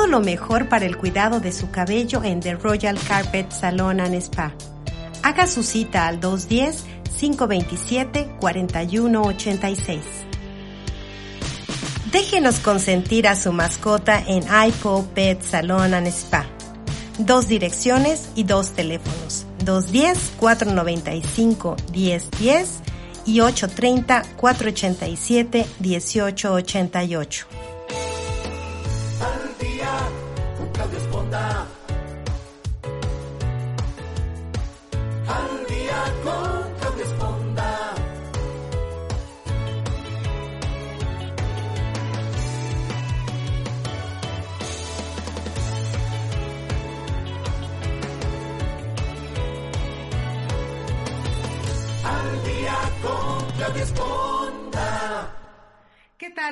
Todo lo mejor para el cuidado de su cabello en The Royal Carpet Salon and Spa. Haga su cita al 210-527-4186. Déjenos consentir a su mascota en iPo Pet Salon and Spa. Dos direcciones y dos teléfonos. 210-495-1010 y 830-487-1888. Al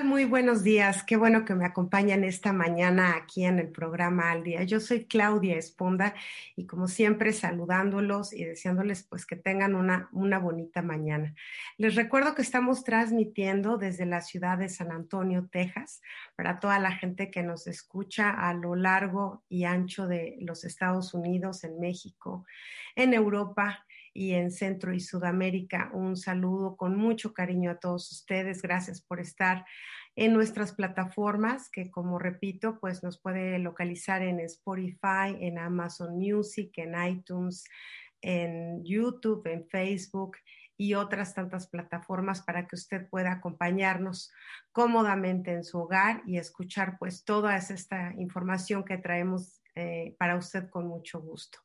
Muy buenos días. Qué bueno que me acompañan esta mañana aquí en el programa Al Día. Yo soy Claudia Esponda y como siempre saludándolos y deseándoles pues que tengan una, una bonita mañana. Les recuerdo que estamos transmitiendo desde la ciudad de San Antonio, Texas, para toda la gente que nos escucha a lo largo y ancho de los Estados Unidos, en México, en Europa y en Centro y Sudamérica. Un saludo con mucho cariño a todos ustedes. Gracias por estar en nuestras plataformas, que como repito, pues nos puede localizar en Spotify, en Amazon Music, en iTunes, en YouTube, en Facebook y otras tantas plataformas para que usted pueda acompañarnos cómodamente en su hogar y escuchar pues toda esta información que traemos eh, para usted con mucho gusto.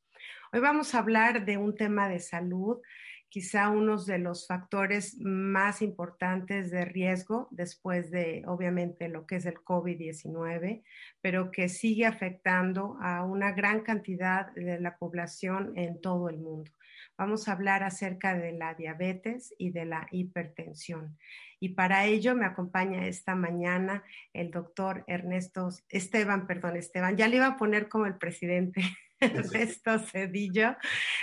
Hoy vamos a hablar de un tema de salud, quizá uno de los factores más importantes de riesgo después de, obviamente, lo que es el COVID-19, pero que sigue afectando a una gran cantidad de la población en todo el mundo. Vamos a hablar acerca de la diabetes y de la hipertensión. Y para ello me acompaña esta mañana el doctor Ernesto Esteban, perdón, Esteban, ya le iba a poner como el presidente. Ernesto Cedillo,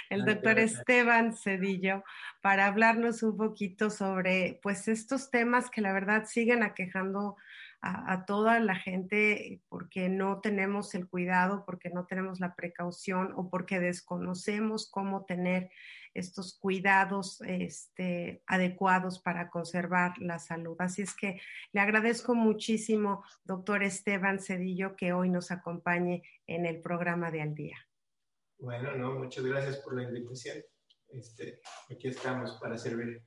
el doctor Esteban Cedillo, para hablarnos un poquito sobre pues estos temas que la verdad siguen aquejando a, a, toda la gente porque no tenemos el cuidado, porque no tenemos la precaución o porque desconocemos cómo tener estos cuidados este, adecuados para conservar la salud. Así es que le agradezco muchísimo, doctor Esteban Cedillo, que hoy nos acompañe en el programa de Al Día. Bueno, no, muchas gracias por la invitación. Este, aquí estamos para servir.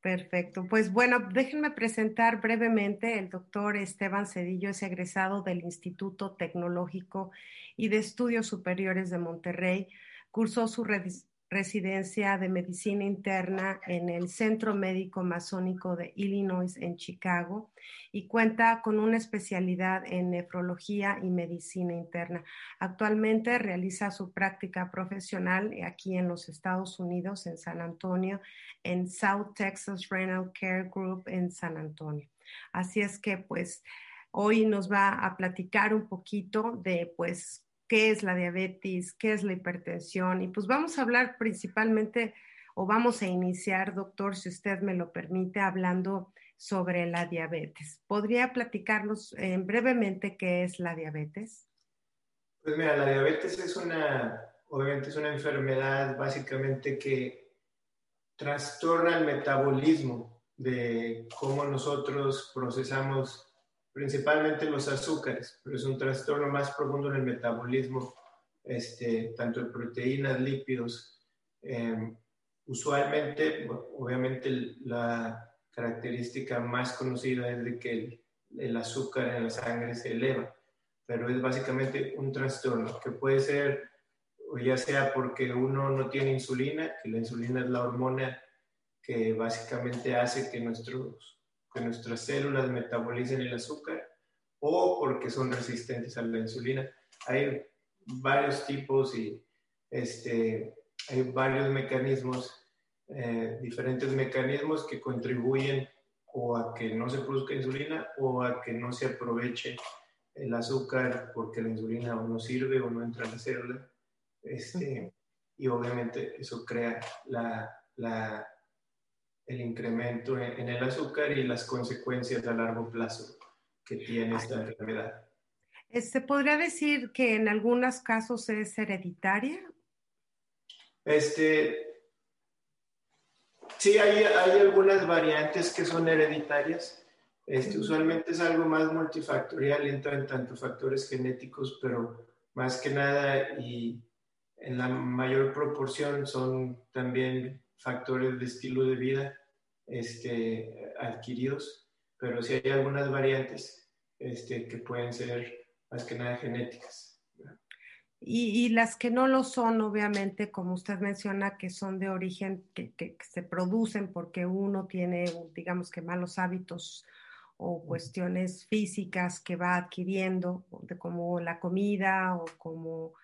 Perfecto. Pues bueno, déjenme presentar brevemente. El doctor Esteban Cedillo es egresado del Instituto Tecnológico y de Estudios Superiores de Monterrey. Cursó su residencia de medicina interna en el Centro Médico Masónico de Illinois en Chicago y cuenta con una especialidad en nefrología y medicina interna. Actualmente realiza su práctica profesional aquí en los Estados Unidos, en San Antonio, en South Texas Renal Care Group en San Antonio. Así es que pues hoy nos va a platicar un poquito de pues qué es la diabetes, qué es la hipertensión. Y pues vamos a hablar principalmente, o vamos a iniciar, doctor, si usted me lo permite, hablando sobre la diabetes. ¿Podría platicarnos eh, brevemente qué es la diabetes? Pues mira, la diabetes es una, obviamente es una enfermedad básicamente que trastorna el metabolismo de cómo nosotros procesamos principalmente los azúcares, pero es un trastorno más profundo en el metabolismo, este, tanto de proteínas, lípidos. Eh, usualmente, obviamente, la característica más conocida es de que el, el, azúcar en la sangre se eleva, pero es básicamente un trastorno que puede ser, o ya sea porque uno no tiene insulina, que la insulina es la hormona que básicamente hace que nuestros que nuestras células metabolicen el azúcar o porque son resistentes a la insulina. hay varios tipos y este, hay varios mecanismos, eh, diferentes mecanismos que contribuyen o a que no se produzca insulina o a que no se aproveche el azúcar porque la insulina o no sirve o no entra en la célula. Este, y obviamente eso crea la, la, el incremento en, el azúcar y las consecuencias a largo plazo que tiene esta enfermedad. ¿Se este, podría decir que en algunos casos es hereditaria? Este, sí, hay, hay algunas variantes que son hereditarias. Este, usualmente es algo más multifactorial, entra en tanto factores genéticos, pero más que nada y en la mayor proporción son también factores de estilo de vida este, adquiridos, pero sí hay algunas variantes este, que pueden ser más que nada genéticas. Y, las que no lo son, obviamente, como usted menciona, que son de origen, que, que se producen porque uno tiene, digamos que malos hábitos o cuestiones físicas que va adquiriendo, como la comida o como,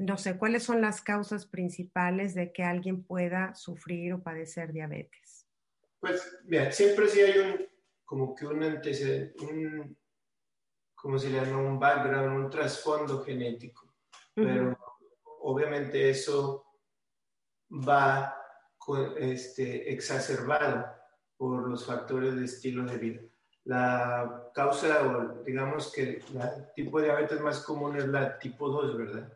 no sé, cuáles son las causas principales de que alguien pueda sufrir o padecer diabetes. Pues, mira, siempre sí hay un, como que un antecedente, un, ¿cómo se llama? Un background, un trasfondo genético, pero obviamente eso va este, exacerbado por los factores de estilo de vida la causa, o digamos que el tipo de diabetes más común es la tipo 2, ¿verdad?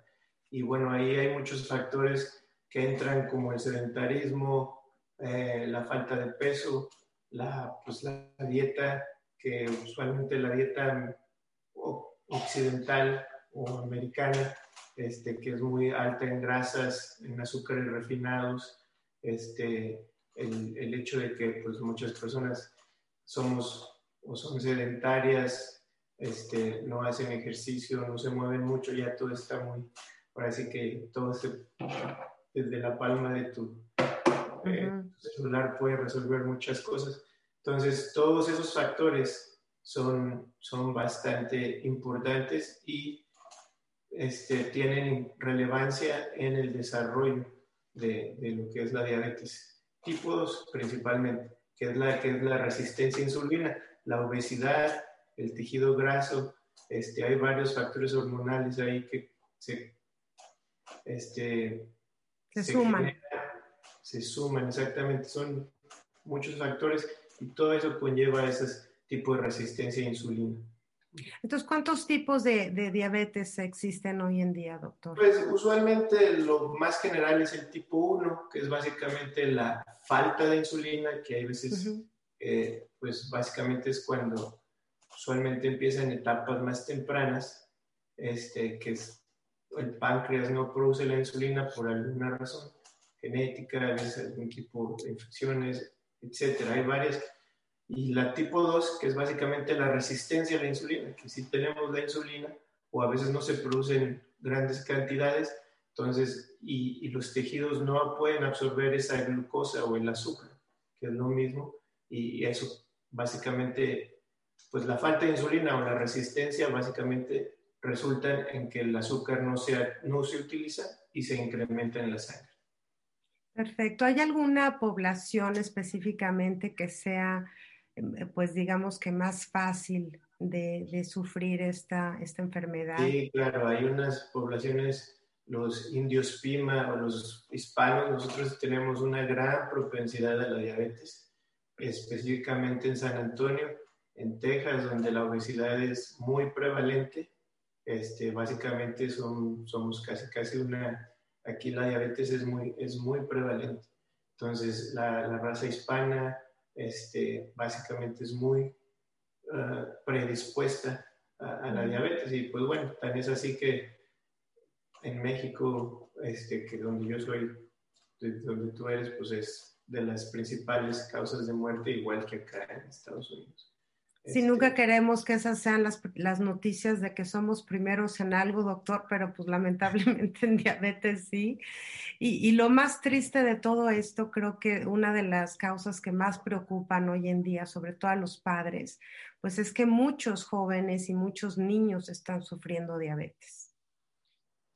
Y bueno, ahí hay muchos factores que entran como el sedentarismo, eh, la falta de peso, la, pues la dieta, que usualmente la dieta occidental o americana, este, que es muy alta en grasas, en azúcares refinados, este, el, el hecho de que pues, muchas personas somos o son sedentarias, este, no hacen ejercicio, no se mueven mucho, ya todo está muy, parece que todo se, desde la palma de tu, eh, celular puede resolver muchas cosas. Entonces, todos esos factores son, son bastante importantes y este, tienen relevancia en el desarrollo de, de, lo que es la diabetes tipo 2 principalmente, que es la, que es la resistencia a insulina la obesidad, el tejido graso, este, hay varios factores hormonales ahí que se, este, se, suman. se suman, exactamente, son muchos factores y todo eso conlleva ese tipo de resistencia a insulina. Entonces, ¿cuántos tipos de, de, existen hoy en día, doctor? Pues usualmente lo más general es el tipo 1, que es básicamente la falta de insulina, que hay veces eh, pues básicamente es cuando usualmente empieza en etapas más tempranas, este, que es, el páncreas no produce la insulina por alguna razón genética, a veces algún tipo de infecciones, etcétera. Hay varias. Y la tipo 2, que es básicamente la resistencia a la insulina, que si tenemos la insulina o a veces no se producen grandes cantidades, entonces, y, y los tejidos no pueden absorber esa glucosa o el azúcar, que es lo mismo, y eso básicamente, pues la falta de insulina o la resistencia básicamente resulta en que el azúcar no, sea, no se utiliza y se incrementa en la sangre. Perfecto. ¿Hay alguna población específicamente que sea, em, pues digamos que más fácil de, de, sufrir esta, esta enfermedad? Sí, claro, hay unas poblaciones, los indios Pima o los hispanos, nosotros tenemos una gran propensidad a la diabetes específicamente en San Antonio, en Texas, donde la obesidad es muy prevalente. Este, básicamente son, somos casi, casi una, aquí la diabetes es muy, es muy prevalente. Entonces, la, la raza hispana este, básicamente es muy ah, predispuesta a, la diabetes. Y pues bueno, tan es así que en México, este, que donde yo soy, donde tú eres, pues es de las principales causas de muerte, igual que acá en Estados Unidos. Si nunca este, queremos que esas sean las, las, noticias de que somos primeros en algo, doctor, pero pues lamentablemente en diabetes sí. Y, y, lo más triste de todo esto, creo que una de las causas que más preocupan hoy en día, sobre todo a los padres, pues es que muchos jóvenes y muchos niños están sufriendo diabetes.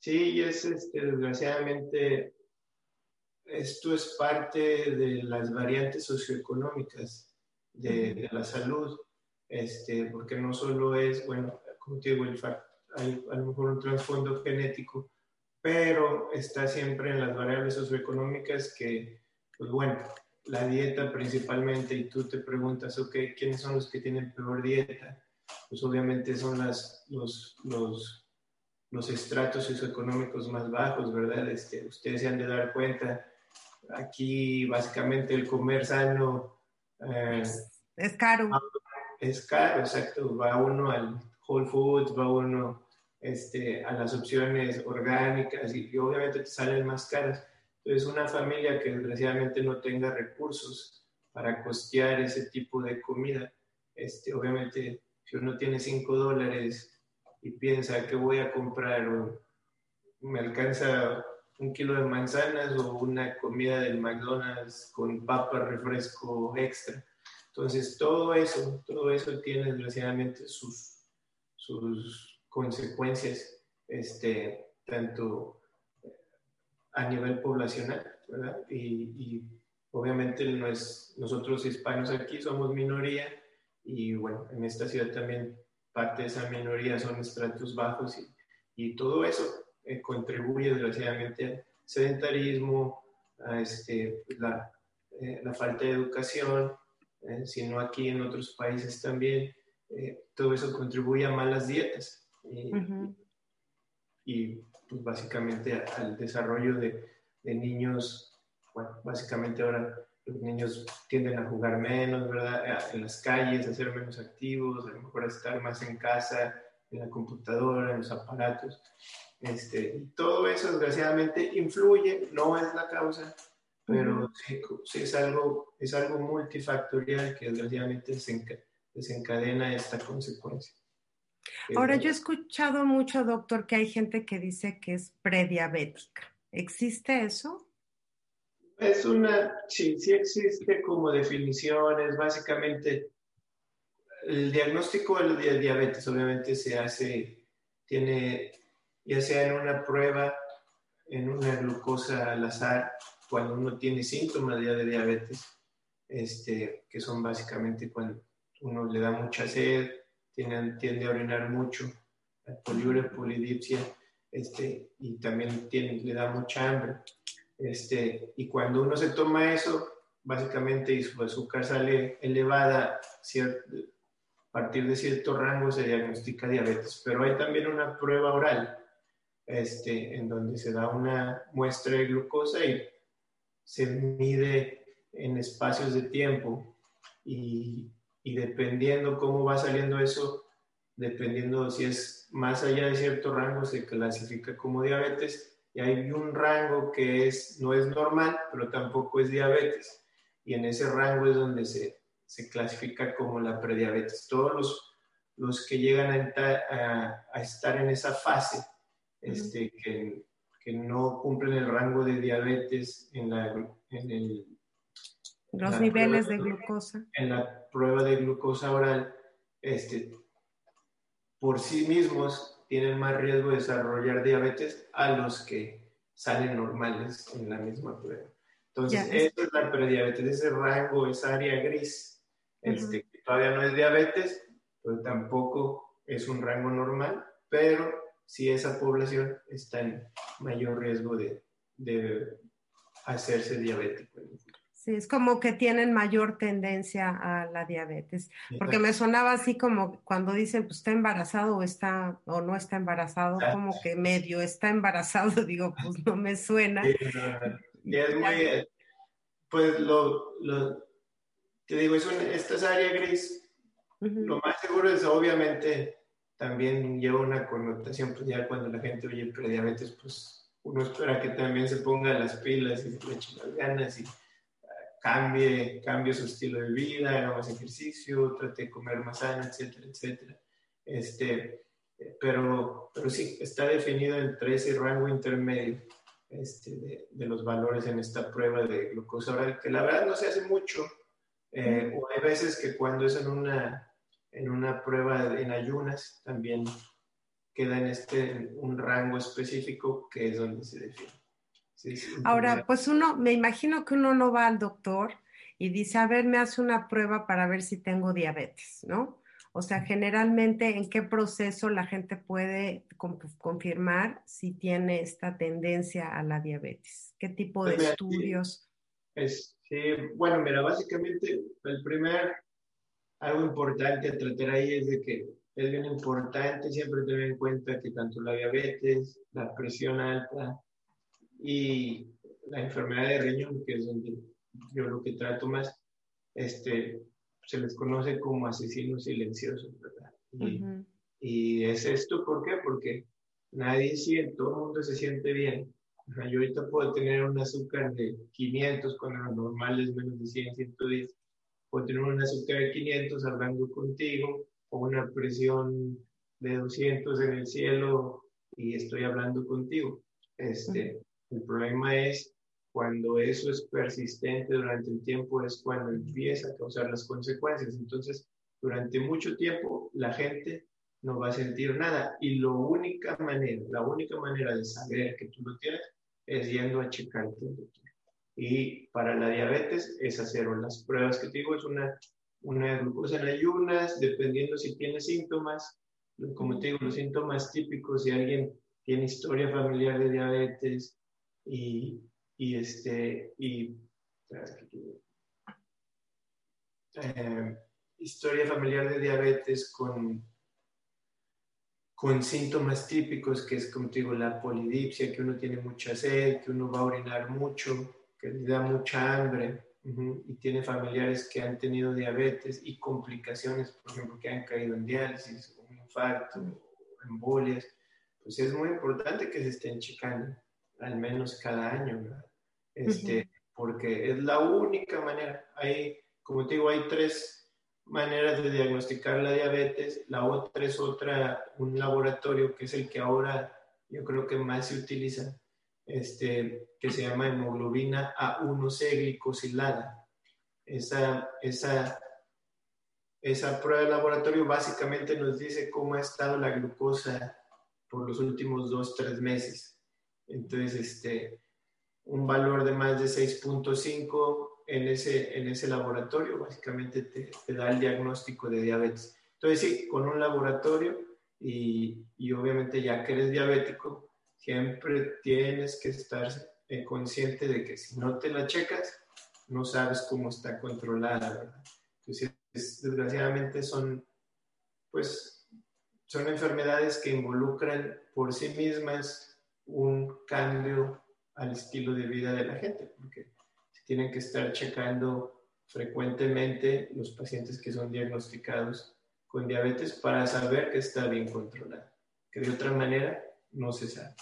Sí, es este, desgraciadamente, esto es parte de las variantes socioeconómicas de, la salud, este, porque no solo es, bueno, como te digo, el, hay a lo mejor un trasfondo genético, pero está siempre en las variables socioeconómicas que, pues bueno, la dieta principalmente, y tú te preguntas, ok, ¿quiénes son los que tienen peor dieta? Pues obviamente son las, los, los, los estratos socioeconómicos más bajos, ¿verdad? Este, ustedes se han de dar cuenta, aquí básicamente el comer sano... Eh, es caro. Es caro, exacto. Va uno al Whole Foods, va uno este, a las opciones orgánicas y, obviamente te salen más caras. Entonces, una familia que desgraciadamente no tenga recursos para costear ese tipo de comida, este, obviamente, si uno tiene 5 dólares y piensa que voy a comprar o me alcanza un kilo de manzanas o una comida del McDonald's con papa, refresco extra. Entonces, todo eso, todo eso tiene desgraciadamente sus, sus consecuencias, este, tanto a nivel poblacional. Y, obviamente no es, nosotros hispanos aquí somos minoría y bueno, en esta ciudad también parte de esa minoría son estratos bajos y, y todo eso eh, contribuye desgraciadamente al sedentarismo, a este, la, eh, la, falta de educación, eh, sino aquí en otros países también, todo eso contribuye a malas dietas y, pues básicamente al desarrollo de, de, niños, bueno, básicamente ahora los niños tienden a jugar menos, ¿verdad? En las calles, a ser menos activos, a lo mejor a estar más en casa, en la computadora, en los aparatos. Este, todo eso desgraciadamente influye, no es la causa, pero sí, es, algo, es algo multifactorial que desgraciadamente desencadena esta consecuencia. Ahora, yo he escuchado mucho, doctor, que hay gente que dice que es prediabética. ¿Existe eso? Es una, sí, sí existe como definiciones. Básicamente, el diagnóstico de diabetes obviamente se hace, tiene, ya sea en una prueba, en una glucosa al azar, cuando uno tiene síntomas de diabetes, este, que son básicamente cuando uno le da mucha sed, tiende a orinar mucho, poliuria, polidipsia, este, y también tiene, le da mucha hambre. Este, y cuando uno se toma eso, básicamente y su azúcar sale elevada, a partir de cierto rango se diagnostica diabetes. Pero hay también una prueba oral, este, en donde se da una muestra de glucosa y se mide en espacios de tiempo y y dependiendo cómo va saliendo eso, dependiendo si es más allá de cierto rango, se clasifica como diabetes y hay un rango que es, no es normal, pero tampoco es diabetes. Y en ese rango es donde se, se clasifica como la prediabetes. Todos los, los que llegan a, a, estar en esa fase, este, que, que, no cumplen el rango de diabetes en, la, en el los niveles de glucosa. En la prueba de glucosa oral, este, por sí mismos tienen más riesgo de desarrollar diabetes a los que salen normales en la misma prueba. Entonces, esa es la prediabetes, ese rango, esa área gris, este, todavía no es diabetes, pero tampoco es un rango normal, pero si esa población está en mayor riesgo de, de hacerse diabético. Sí, es como que tienen mayor tendencia a la diabetes, porque me sonaba así como cuando dicen, pues está embarazado o está o no está embarazado, como que medio está embarazado, digo, pues no me suena. y es muy, pues lo, lo, te digo, es esta es área gris, lo más seguro es obviamente también lleva una connotación, pues ya cuando la gente oye prediabetes, pues uno espera que también se ponga las pilas y se le eche las ganas y cambie, cambie su estilo de vida, haga más ejercicio, trate de comer más sano, etcétera, etcétera. Este, pero, pero sí, está definido entre ese rango intermedio este, de, de, los valores en esta prueba de glucosa oral, que la verdad no se hace mucho. Eh, o hay veces que cuando es en una, en una prueba en ayunas, también queda en este un rango específico que es donde se define. Ahora, pues uno, me imagino que uno no va al doctor y dice, a ver, me hace una prueba para ver si tengo diabetes, ¿no? O sea, generalmente, ¿en qué proceso la gente puede confirmar si tiene esta tendencia a la diabetes? ¿Qué tipo de pues estudios? Es, bueno, mira, básicamente el primer, algo importante a tratar ahí es de que es bien importante siempre tener en cuenta que tanto la diabetes, la presión alta y la enfermedad de riñón, que es donde yo lo que trato más, este, se les conoce como asesinos silenciosos, ¿verdad? Y, es esto, ¿por qué? Porque nadie siente, todo el mundo se siente bien. yo ahorita puedo tener un azúcar de 500 cuando lo normal es menos de 100, 110. Puedo tener un azúcar de 500 hablando contigo o una presión de 200 en el cielo y estoy hablando contigo. Este, El problema es cuando eso es persistente durante el tiempo es cuando empieza a causar las consecuencias. Entonces, durante mucho tiempo la gente no va a sentir nada y la única manera, la única manera de saber que tú lo tienes es yendo a checarte Y para la diabetes es hacer las pruebas que te digo, es una, una glucosa en ayunas, dependiendo si tiene síntomas. Como te digo, los síntomas típicos, si alguien tiene historia familiar de diabetes y y este, y, eh, historia familiar de diabetes con, con síntomas típicos, que es como digo, la polidipsia, que uno tiene mucha sed, que uno va a orinar mucho, que le da mucha hambre, y tiene familiares que han tenido diabetes y complicaciones, por ejemplo, que han caído en diálisis, un infarto, embolias, pues es muy importante que se estén checando, al menos cada año, ¿verdad? este, porque es la única manera. Hay, como te digo, hay tres maneras de diagnosticar la diabetes. La otra es otra, un laboratorio que es el que ahora yo creo que más se utiliza, este, que se llama hemoglobina A1C glicosilada. Esa, esa, esa prueba de laboratorio básicamente nos dice cómo ha estado la glucosa por los últimos dos, tres meses. Entonces, este, un valor de más de 6.5 en ese, en ese laboratorio, básicamente te, te, da el diagnóstico de diabetes. Entonces, sí, con un laboratorio y, y obviamente ya que eres diabético, siempre tienes que estar consciente de que si no te la checas, no sabes cómo está controlada, ¿verdad? Entonces, desgraciadamente son, pues, son enfermedades que involucran por sí mismas un cambio al estilo de vida de la gente, porque se tienen que estar checando frecuentemente los pacientes que son diagnosticados con diabetes para saber que está bien controlada, que de otra manera no se sabe.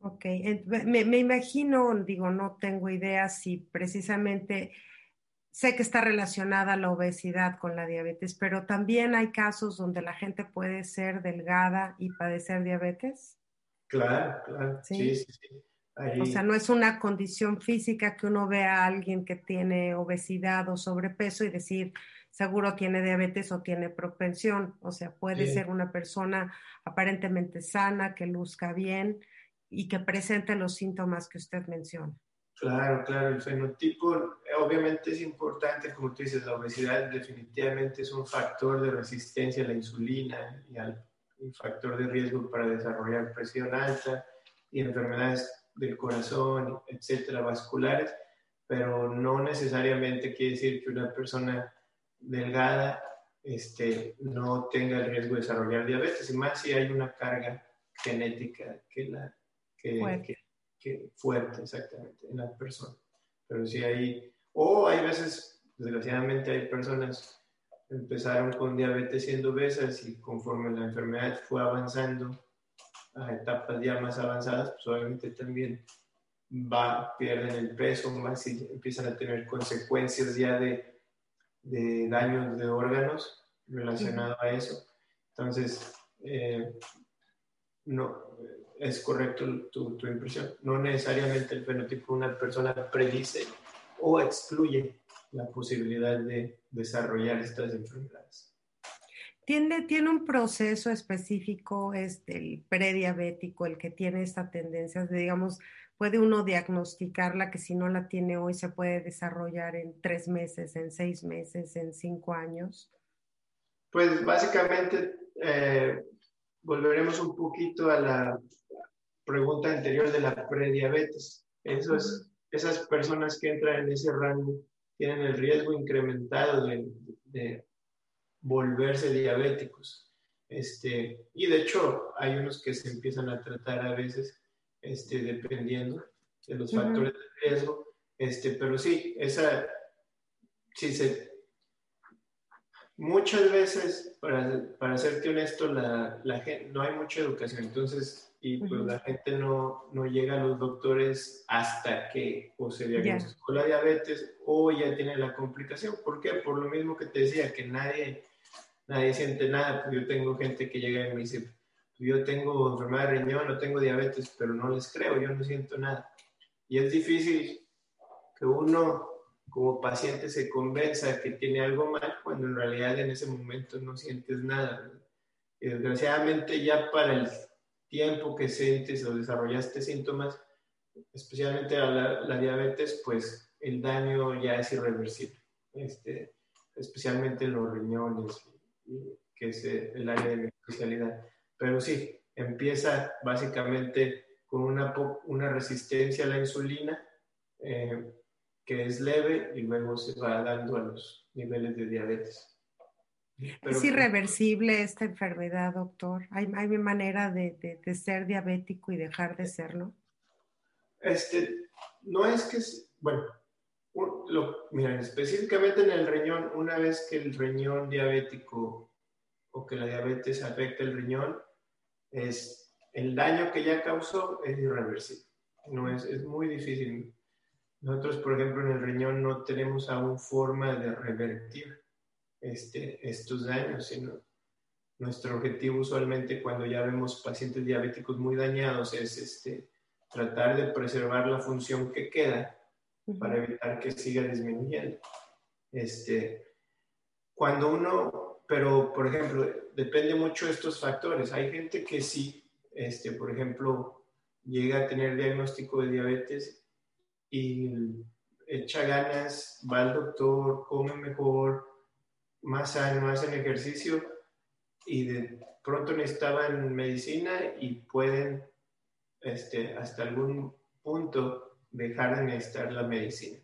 Ok, me, me imagino, digo, no tengo idea si precisamente sé que está relacionada la obesidad con la diabetes, pero también hay casos donde la gente puede ser delgada y padecer diabetes. Claro, claro. Sí, sí, sí. O sea, no es una condición física que uno vea a alguien que tiene obesidad o sobrepeso y decir, seguro tiene diabetes o tiene propensión. O sea, puede ser una persona aparentemente sana, que luzca bien y que presente los síntomas que usted menciona. Claro, claro, el fenotipo obviamente es importante, como tú dices, la obesidad definitivamente es un factor de resistencia a la insulina y al, un factor de riesgo para desarrollar presión alta y enfermedades del corazón, etcétera, vasculares, pero no necesariamente quiere decir que una persona delgada este, no tenga el riesgo de desarrollar diabetes, y más si hay una carga genética que la que fuerte. Que, fuerte, exactamente, en la persona. Pero si hay, o hay veces, desgraciadamente hay personas empezaron con diabetes siendo obesas y conforme la enfermedad fue avanzando, a etapas ya más avanzadas, pues obviamente también va, pierden el peso, más y empiezan a tener consecuencias ya de, de daños de órganos relacionados a eso. Entonces, eh, no, es correcto tu, tu, impresión. No necesariamente el fenotipo de una persona predice o excluye la posibilidad de desarrollar estas enfermedades. ¿Tiene, ¿Tiene un proceso específico, este, el prediabético, el que tiene esta tendencia, digamos, puede uno diagnosticarla que si no la tiene hoy se puede desarrollar en tres meses, en seis meses, en cinco años? Pues básicamente eh, volveremos un poquito a la pregunta anterior de la prediabetes. Eso es, esas personas que entran en ese rango tienen el riesgo incrementado de, de volverse diabéticos. Este, y de hecho, hay unos que se empiezan a tratar a veces, este, dependiendo de los factores de riesgo. Este, pero sí, esa, si se, muchas veces, para, para serte honesto, la, la gente, no hay mucha educación. Entonces, y pues la gente no, no, llega a los doctores hasta que o se diagnosticó la diabetes o ya tiene la complicación. ¿Por qué? Por lo mismo que te decía, que nadie, nadie siente nada. Pues yo tengo gente que llega y me dice, yo tengo enfermedad de riñón, no tengo diabetes, pero no les creo, yo no siento nada. Y es difícil que uno como paciente se convenza que tiene algo mal cuando en realidad en ese momento no sientes nada. Y desgraciadamente ya para el tiempo que sientes o desarrollaste síntomas, especialmente la, la diabetes, pues el daño ya es irreversible, este, especialmente en los riñones, que es el área de mi especialidad. Pero sí, empieza básicamente con una, una resistencia a la insulina eh, que es leve y luego se va dando a los niveles de diabetes. ¿Es irreversible esta enfermedad, doctor? ¿Hay, hay manera de, de, ser diabético y dejar de serlo? Este, no es que, bueno, lo, miren, específicamente en el riñón, una vez que el riñón diabético o que la diabetes afecta el riñón, es el daño que ya causó es irreversible. No es, es muy difícil. Nosotros, por ejemplo, en el riñón no tenemos aún forma de revertir este, estos daños, sino nuestro objetivo usualmente cuando ya vemos pacientes diabéticos muy dañados es este, tratar de preservar la función que queda para evitar que siga disminuyendo. Este, cuando uno, pero por ejemplo, depende mucho de estos factores. Hay gente que sí, este, por ejemplo, llega a tener diagnóstico de diabetes y echa ganas, va al doctor, come mejor, más sano, hacen ejercicio y de pronto necesitaban medicina y pueden este, hasta algún punto dejar de necesitar la medicina.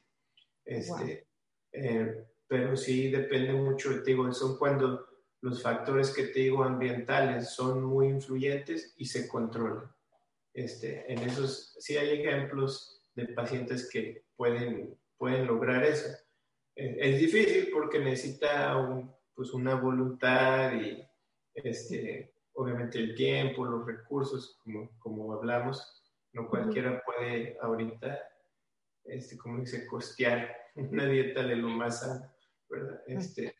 Este, eh, pero sí depende mucho, te digo, son cuando los factores que te digo ambientales son muy influyentes y se controlan. Este, en esos sí hay ejemplos de pacientes que pueden, pueden lograr eso es difícil porque necesita pues una voluntad y este, obviamente el tiempo, los recursos, como, como hablamos. No cualquiera puede ahorita, este, como dice, costear una dieta de lo más sano, ¿verdad? Este,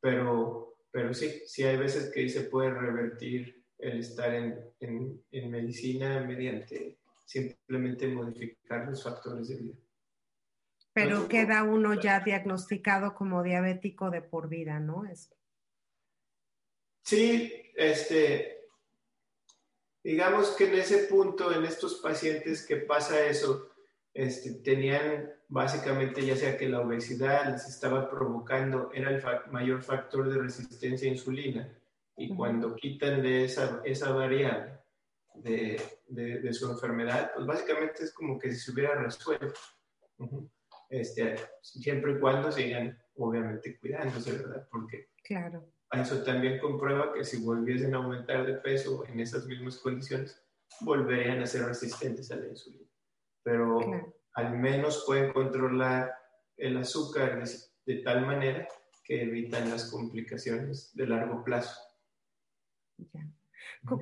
pero, pero sí, sí hay veces que se puede revertir el estar en, en, en medicina mediante simplemente modificar los factores de vida. Pero queda uno ya diagnosticado como diabético de por vida, ¿no? Es... Sí, este, digamos que en ese punto, en estos pacientes que pasa eso, este, tenían básicamente ya sea que la obesidad les estaba provocando, era el mayor factor de resistencia a insulina, y cuando quitan de esa, esa variable de, de, su enfermedad, pues básicamente es como que si se hubiera resuelto este, siempre y cuando sigan obviamente cuidándose, ¿verdad? Porque claro. eso también comprueba que si volviesen a aumentar de peso en esas mismas condiciones, volverían a ser resistentes a la insulina. Pero al menos pueden controlar el azúcar de, tal manera que evitan las complicaciones de largo plazo.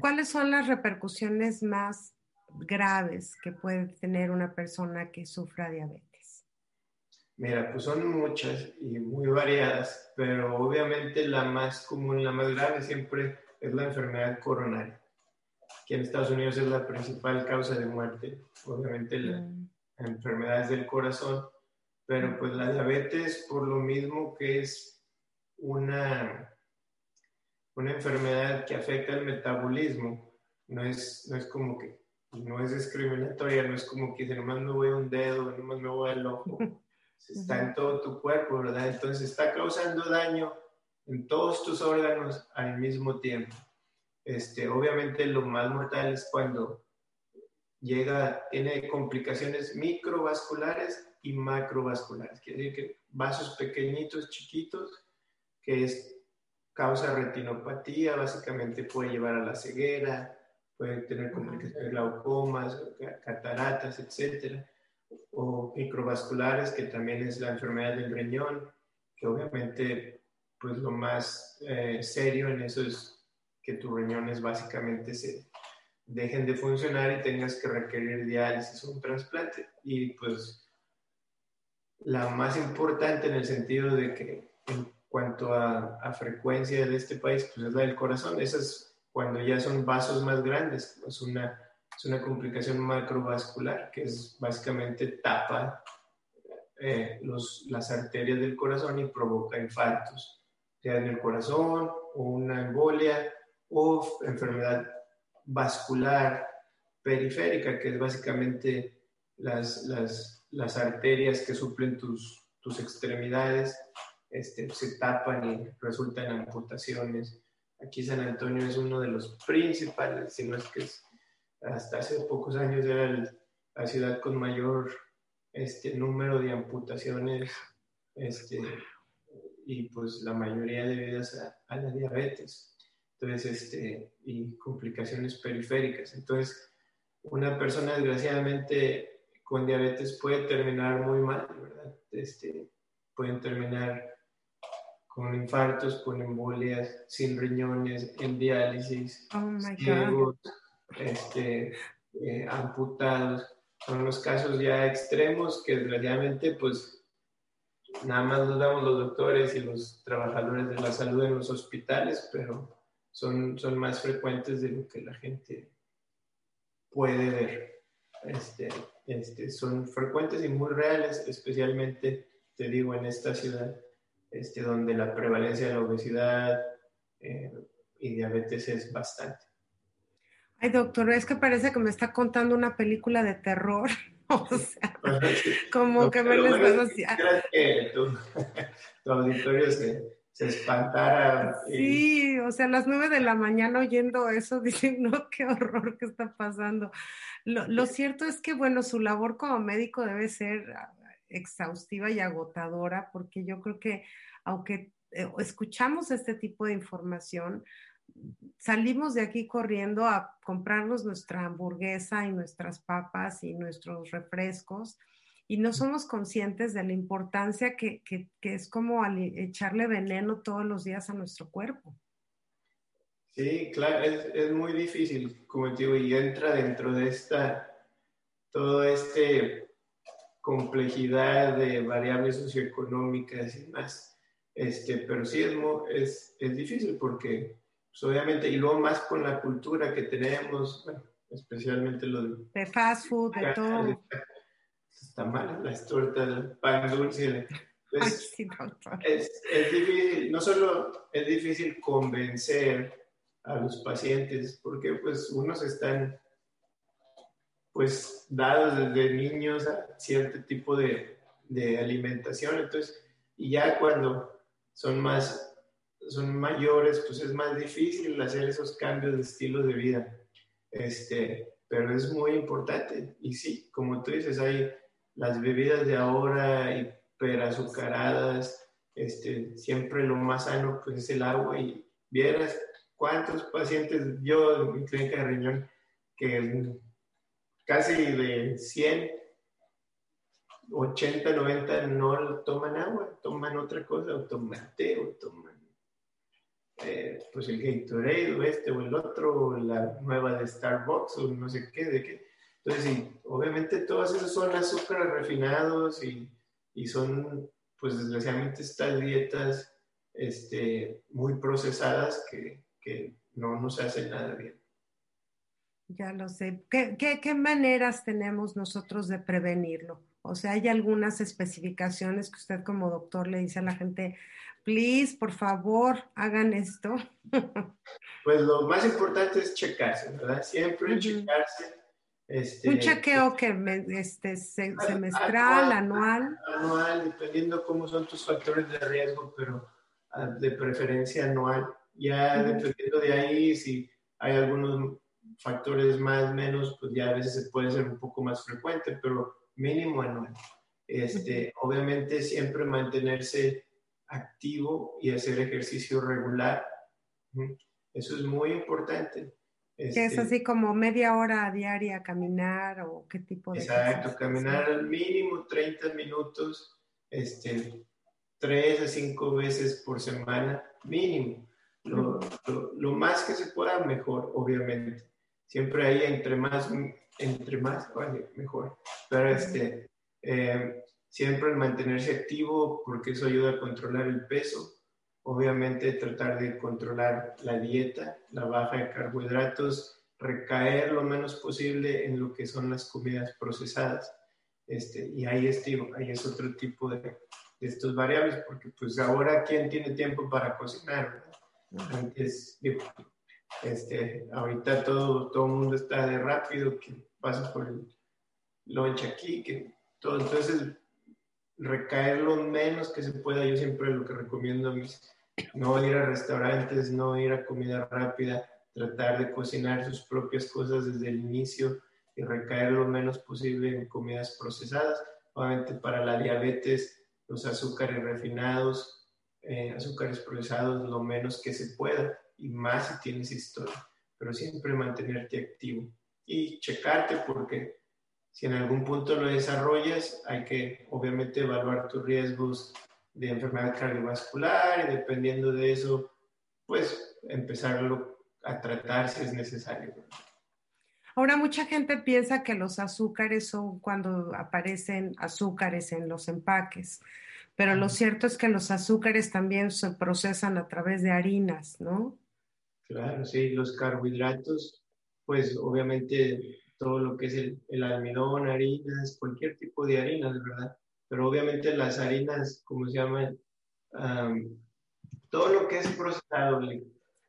¿Cuáles son las repercusiones más graves que puede tener una persona que sufra diabetes? Mira, pues son muchas y muy variadas, pero obviamente la más común, la más grave siempre es la enfermedad coronaria, que en Estados Unidos es la principal causa de muerte, obviamente las mm. Enfermedades del corazón, pero pues la diabetes por lo mismo que es una, una enfermedad que afecta el metabolismo no es, no es como que, no es discriminatoria, no es como que nomás me voy a un dedo, nomás me voy al ojo. Está en todo tu cuerpo, ¿verdad? Entonces está causando daño en todos tus órganos al mismo tiempo. Este, obviamente lo más mortal es cuando llega, tiene complicaciones microvasculares y macrovasculares. Quiere decir que vasos pequeñitos, chiquitos, que es causa retinopatía, básicamente puede llevar a la ceguera, puede tener complicaciones glaucomas, cataratas, etcétera, o microvasculares, que también es la enfermedad del riñón, que obviamente, pues lo más eh, serio en eso es que tus riñones básicamente se dejen de funcionar y tengas que requerir diálisis o un trasplante. Y pues la más importante en el sentido de que en cuanto a, frecuencia de este país, pues es la del corazón. Esa es cuando ya son vasos más grandes, es una, una complicación macrovascular, que es básicamente tapa eh, los, las arterias del corazón y provoca infartos, ya en el corazón o una embolia o enfermedad vascular periférica, que es básicamente las, las, las arterias que suplen tus, tus extremidades, este, se tapan y resultan amputaciones. Aquí San Antonio es uno de los principales, si no es que hasta hace pocos años era la ciudad con mayor este, número de amputaciones este, y pues la mayoría debidas a, a la diabetes entonces, este, y complicaciones periféricas. Entonces, una persona desgraciadamente con diabetes puede terminar muy mal, ¿verdad? Este, pueden terminar con infartos, con embolias, sin riñones, en diálisis, oh este, eh, amputados. Son los casos ya extremos que desgraciadamente pues nada más nos damos los doctores y los trabajadores de la salud en los hospitales, pero son, son más frecuentes de lo que la gente puede ver. Este, este, son frecuentes y muy reales, especialmente, te digo, en esta ciudad, este, donde la prevalencia de la obesidad eh, y diabetes es bastante. Ay, doctor, es que parece que me está contando una película de terror. O sea, como que me les bueno, que tu, tu auditorio se, se espantara. Sí, o sea, a las nueve de la mañana oyendo eso, dicen, no, qué horror que está pasando. Lo, cierto es que, bueno, su labor como médico debe ser ah, exhaustiva y agotadora, porque yo creo que aunque eh, escuchamos este tipo de información, salimos de aquí corriendo a comprarnos nuestra hamburguesa y nuestras papas y nuestros refrescos y no somos conscientes de la importancia que, es como echarle veneno todos los días a nuestro cuerpo. Sí, claro, es, muy difícil, como te digo, y entra dentro de esta, toda esta complejidad de variables socioeconómicas y más. Este, pero sí es, es, difícil porque, pues, obviamente, y luego más con la cultura que tenemos, especialmente lo de, de fast food, de todo está mal, las tortas, el pan dulce. es, es, difícil, no solo es difícil convencer a los pacientes, porque pues unos están pues dados desde niños a cierto tipo de, de alimentación, entonces, y ya cuando son más, son mayores, pues es más difícil hacer esos cambios de estilo de vida. Este, pero es muy importante. Y sí, como tú dices, hay las bebidas de ahora hiperazucaradas, este, siempre lo más sano pues es el agua. Y vieras cuántos pacientes yo en mi clínica de riñón que casi de 100, 80, 90 no toman agua, toman otra cosa, o toman té, o toman eh, pues el Gatorade o este o el otro, o la nueva de Starbucks o no sé qué, de qué entonces, sí, obviamente todas esas son azúcares refinados y, y son, pues desgraciadamente, estas dietas este, muy procesadas que, que no nos hacen nada bien. Ya lo sé. ¿Qué, ¿Qué, qué, maneras tenemos nosotros de prevenirlo? O sea, ¿hay algunas especificaciones que usted como doctor le dice a la gente, Please, por favor, hagan esto. Pues lo más importante es checarse, ¿verdad? Siempre checarse. Este, Un chequeo que este, semestral, anual. Anual, dependiendo cómo son tus factores de riesgo, pero ah, de preferencia anual. Ya dependiendo de ahí, si hay algunos factores más, menos, pues ya a veces se puede ser un poco más frecuente, pero mínimo anual. Este, Obviamente siempre mantenerse activo y hacer ejercicio regular. Eso es muy importante. Es este así como media hora diaria caminar o qué tipo de... Exacto, caminar al mínimo 30 minutos, este, 3 a 5 veces por semana, mínimo. Lo, lo, más que se pueda, mejor, obviamente. Siempre ahí entre más, entre más, vale, mejor. Pero este, eh, siempre mantenerse activo porque eso ayuda a controlar el peso. Obviamente tratar de controlar la dieta, la baja de carbohidratos, recaer lo menos posible en lo que son las comidas procesadas. Este, y ahí es, ahí es otro tipo de, de, estos variables, porque pues ahora quién tiene tiempo para cocinar. Antes, digo, este, ahorita todo, todo el mundo está de rápido, que pasa por el lunch aquí, que todo. Entonces, recaer lo menos que se pueda. Yo siempre lo que recomiendo es no ir a restaurantes, no ir a comida rápida, tratar de cocinar sus propias cosas desde el inicio y recaer lo menos posible en comidas procesadas. Obviamente para la diabetes, los azúcares refinados, eh, azúcares procesados, lo menos que se pueda y más si tienes historia, pero siempre mantenerte activo y checarte porque si en algún punto lo desarrollas, hay que obviamente evaluar tus riesgos de enfermedad cardiovascular y dependiendo de eso, pues empezarlo a tratar si es necesario. Ahora, mucha gente piensa que los azúcares son cuando aparecen azúcares en los empaques, pero lo cierto es que los azúcares también se procesan a través de harinas, ¿no? Claro, sí, los carbohidratos, pues obviamente todo lo que es el, almidón, harinas, cualquier tipo de harinas, ¿verdad? Pero obviamente las harinas, como se llaman, todo lo que es procesado,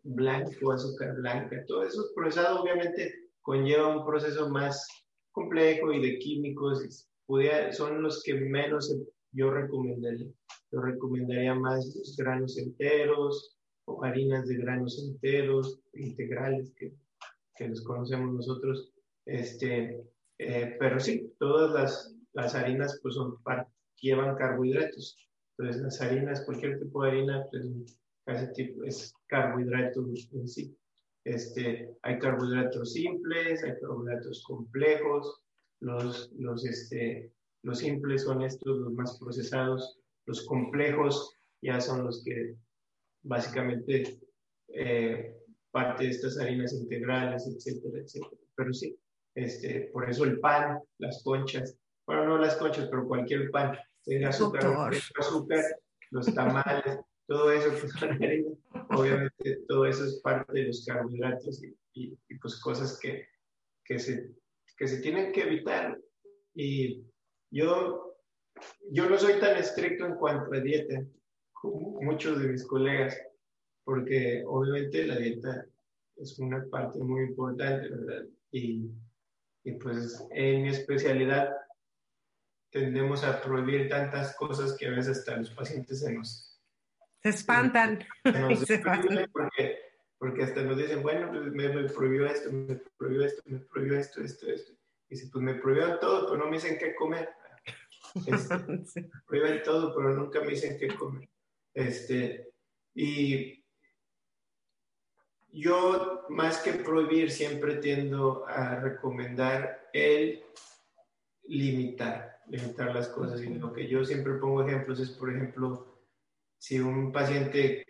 blanco, azúcar blanca, todo eso procesado obviamente conlleva un proceso más complejo y de químicos, son los que menos yo recomendaría. Yo recomendaría más los granos enteros o harinas de granos enteros, integrales, que, que los conocemos nosotros este, eh, pero sí, todas las, las harinas pues son, llevan carbohidratos. Entonces las harinas, cualquier tipo de harina, pues casi tipo es carbohidrato en sí. Este, hay carbohidratos simples, hay carbohidratos complejos. Los, los, este, los simples son estos, los más procesados. Los complejos ya son los que básicamente eh, parte de estas harinas integrales, etcétera, etcétera. Pero sí, este, por eso el pan, las conchas, bueno, no las conchas, pero cualquier pan, tenga azúcar, azúcar, los tamales, todo eso, pues, obviamente todo eso es parte de los carbohidratos y, pues cosas que, que, se, que se tienen que evitar. Y yo, yo no soy tan estricto en cuanto a dieta como muchos de mis colegas, porque obviamente la dieta es una parte muy importante, ¿verdad? Y y pues en mi especialidad tendemos a prohibir tantas cosas que a veces hasta los pacientes se nos... Se espantan. Se porque, porque hasta nos dicen, bueno, pues me, prohibió esto, me prohibió esto, me prohibió esto, esto, esto. Y si pues me prohibieron todo, pero no me dicen qué comer. Este, Prohíben todo, pero nunca me dicen qué comer. Este, y yo, más que prohibir, siempre tiendo a recomendar el limitar, limitar las cosas. Y lo que yo siempre pongo ejemplos es, por ejemplo, si un paciente,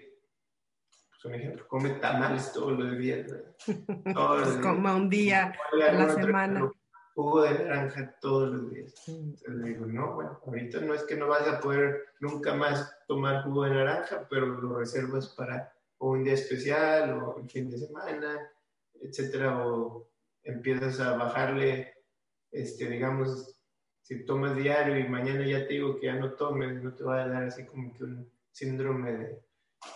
pues un ejemplo, come tamales todos los días, todos Como un día a la semana. Jugo de naranja todos los días. Entonces le digo, no, bueno, ahorita no es que no vas a poder nunca más tomar jugo de naranja, pero lo reservas para o un día especial o el fin de semana, etcétera, o empiezas a bajarle, este, digamos, si tomas diario y mañana ya te digo que ya no tomes, no te va a dar así como que un síndrome de,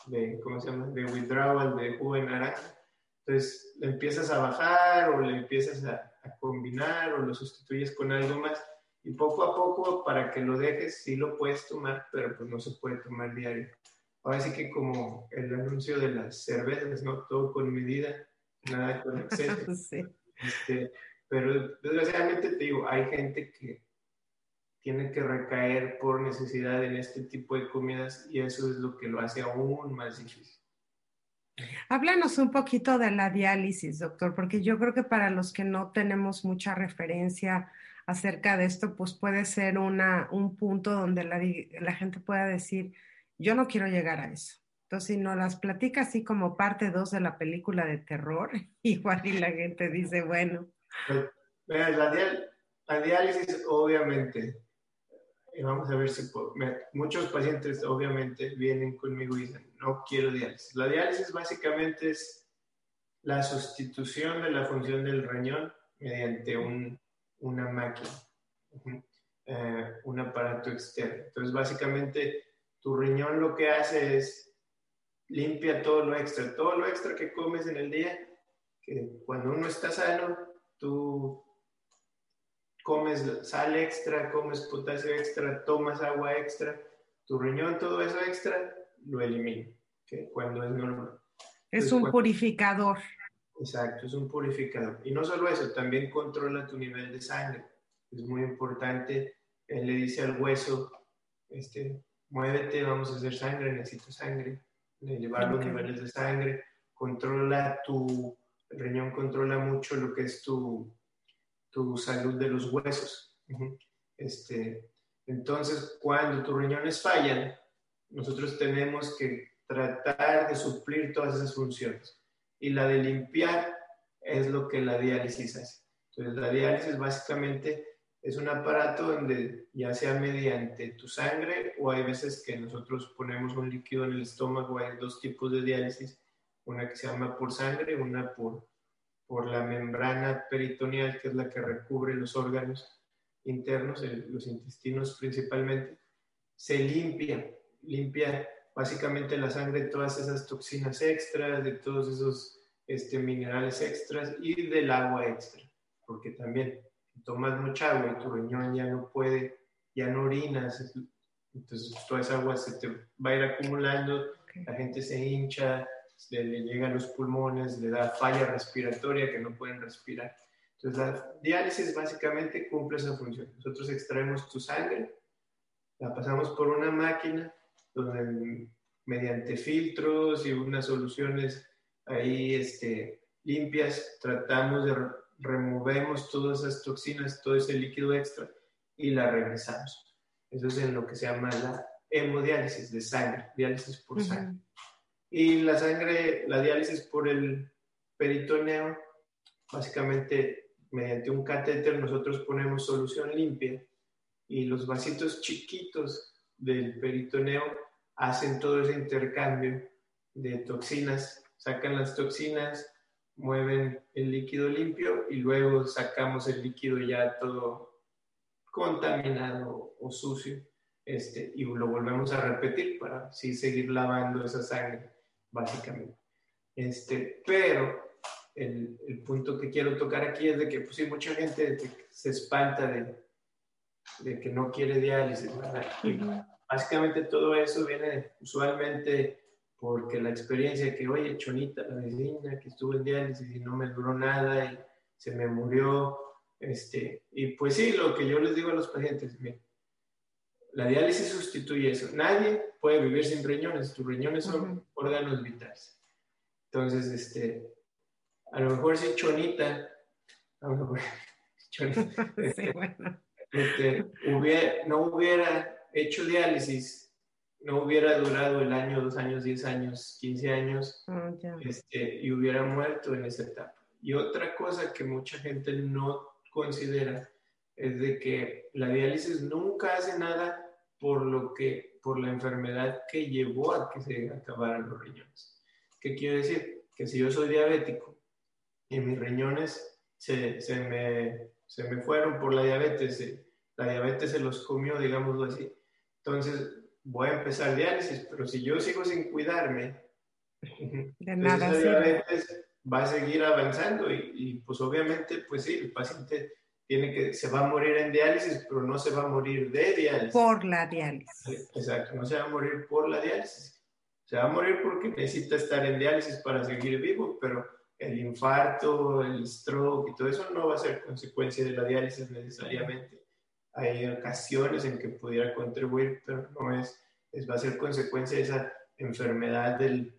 de, ¿cómo se llama? De withdrawal de jugo de naranja. Entonces, le empiezas a bajar o le empiezas a, a combinar o lo sustituyes con algo más y poco a poco para que lo dejes sí lo puedes tomar, pero pues no se puede tomar diario. Ahora sí que como el anuncio de las cervezas, ¿no? Todo con medida, nada con exceso. Este, pero desgraciadamente te digo, hay gente que tiene que recaer por necesidad en este tipo de comidas y eso es lo que lo hace aún más difícil. Háblanos un poquito de la diálisis, doctor, porque yo creo que para los que no tenemos mucha referencia acerca de esto, pues puede ser una, un punto donde la, la gente pueda decir, yo no quiero llegar a eso. Entonces, si nos las platica así como parte 2 de la película de terror, igual y la gente dice, bueno. Pues, la, diálisis, obviamente, vamos a ver si muchos pacientes obviamente vienen conmigo y dicen, no quiero diálisis. La diálisis básicamente es la sustitución de la función del riñón mediante un, una máquina, eh, un aparato externo. Entonces, básicamente, tu riñón lo que hace es limpia todo lo extra, todo lo extra que comes en el día, que cuando uno está sano, tú comes sal extra, comes potasio extra, tomas agua extra, tu riñón todo eso extra lo elimina, cuando es normal. Es un purificador. Exacto, es un purificador. Y no solo eso, también controla tu nivel de sangre. Es muy importante. Él le dice al hueso, este, muévete, vamos a hacer sangre, necesito sangre llevar los niveles de sangre, controla tu, el riñón controla mucho lo que es tu, tu salud de los huesos. este, entonces, cuando tus riñones fallan, nosotros tenemos que tratar de suplir todas esas funciones. Y la de limpiar es lo que la diálisis hace. Entonces, la diálisis básicamente es un aparato donde ya sea mediante tu sangre o hay veces que nosotros ponemos un líquido en el estómago, hay dos tipos de diálisis, una que se llama por sangre, una por, por la membrana peritoneal, que es la que recubre los órganos internos, los intestinos principalmente, se limpia, limpia básicamente la sangre de todas esas toxinas extras, de todos esos este, minerales extras y del agua extra, porque también tomas mucha agua y tu riñón ya no puede, ya no orinas, entonces toda esa agua se te va a ir acumulando, la gente se hincha, le, le llega a los pulmones, le da falla respiratoria que no pueden respirar. Entonces la diálisis básicamente cumple esa función. Nosotros extraemos tu sangre, la pasamos por una máquina donde mediante filtros y unas soluciones ahí este, limpias tratamos de removemos todas esas toxinas, todo ese líquido extra y la regresamos. Eso es en lo que se llama la hemodiálisis de sangre, diálisis por sangre. Y la sangre, la diálisis por el peritoneo, básicamente mediante un catéter nosotros ponemos solución limpia y los vasitos chiquitos del peritoneo hacen todo ese intercambio de toxinas, sacan las toxinas, mueven el líquido limpio y luego sacamos el líquido ya todo contaminado o sucio este, y lo volvemos a repetir para así seguir lavando esa sangre, básicamente. Este, pero el, el, punto que quiero tocar aquí es de que pues, sí, mucha gente se espanta de, de, que no quiere diálisis, básicamente todo eso viene usualmente porque la experiencia que, oye, Chonita, la vecina que estuvo en diálisis y no me duró nada y se me murió, este, y pues sí, lo que yo les digo a los pacientes, la diálisis sustituye eso. Nadie puede vivir sin riñones, tus riñones son órganos vitales. Entonces, este, a lo mejor si Chonita, a lo mejor, Chonita este, este, hubiera, no hubiera hecho diálisis, no hubiera durado el año, dos años, diez años, quince años ah, este, y hubiera muerto en esa etapa. Y otra cosa que mucha gente no considera es de que la diálisis nunca hace nada por lo que por la enfermedad que llevó a que se acabaran los riñones. ¿Qué quiero decir? Que si yo soy diabético y mis riñones se, se, me, se me fueron por la diabetes, la diabetes se los comió, digámoslo así, entonces voy a empezar diálisis, pero si yo sigo sin cuidarme, de nada diabetes va a seguir avanzando y, y, pues obviamente, pues sí, el paciente tiene que, se va a morir en diálisis, pero no se va a morir de diálisis. Por la diálisis. Exacto, no se va a morir por la diálisis. Se va a morir porque necesita estar en diálisis para seguir vivo, pero el infarto, el stroke y todo eso no va a ser consecuencia de la diálisis necesariamente. Hay ocasiones en que pudiera contribuir, pero no es, es va a ser consecuencia de esa enfermedad del,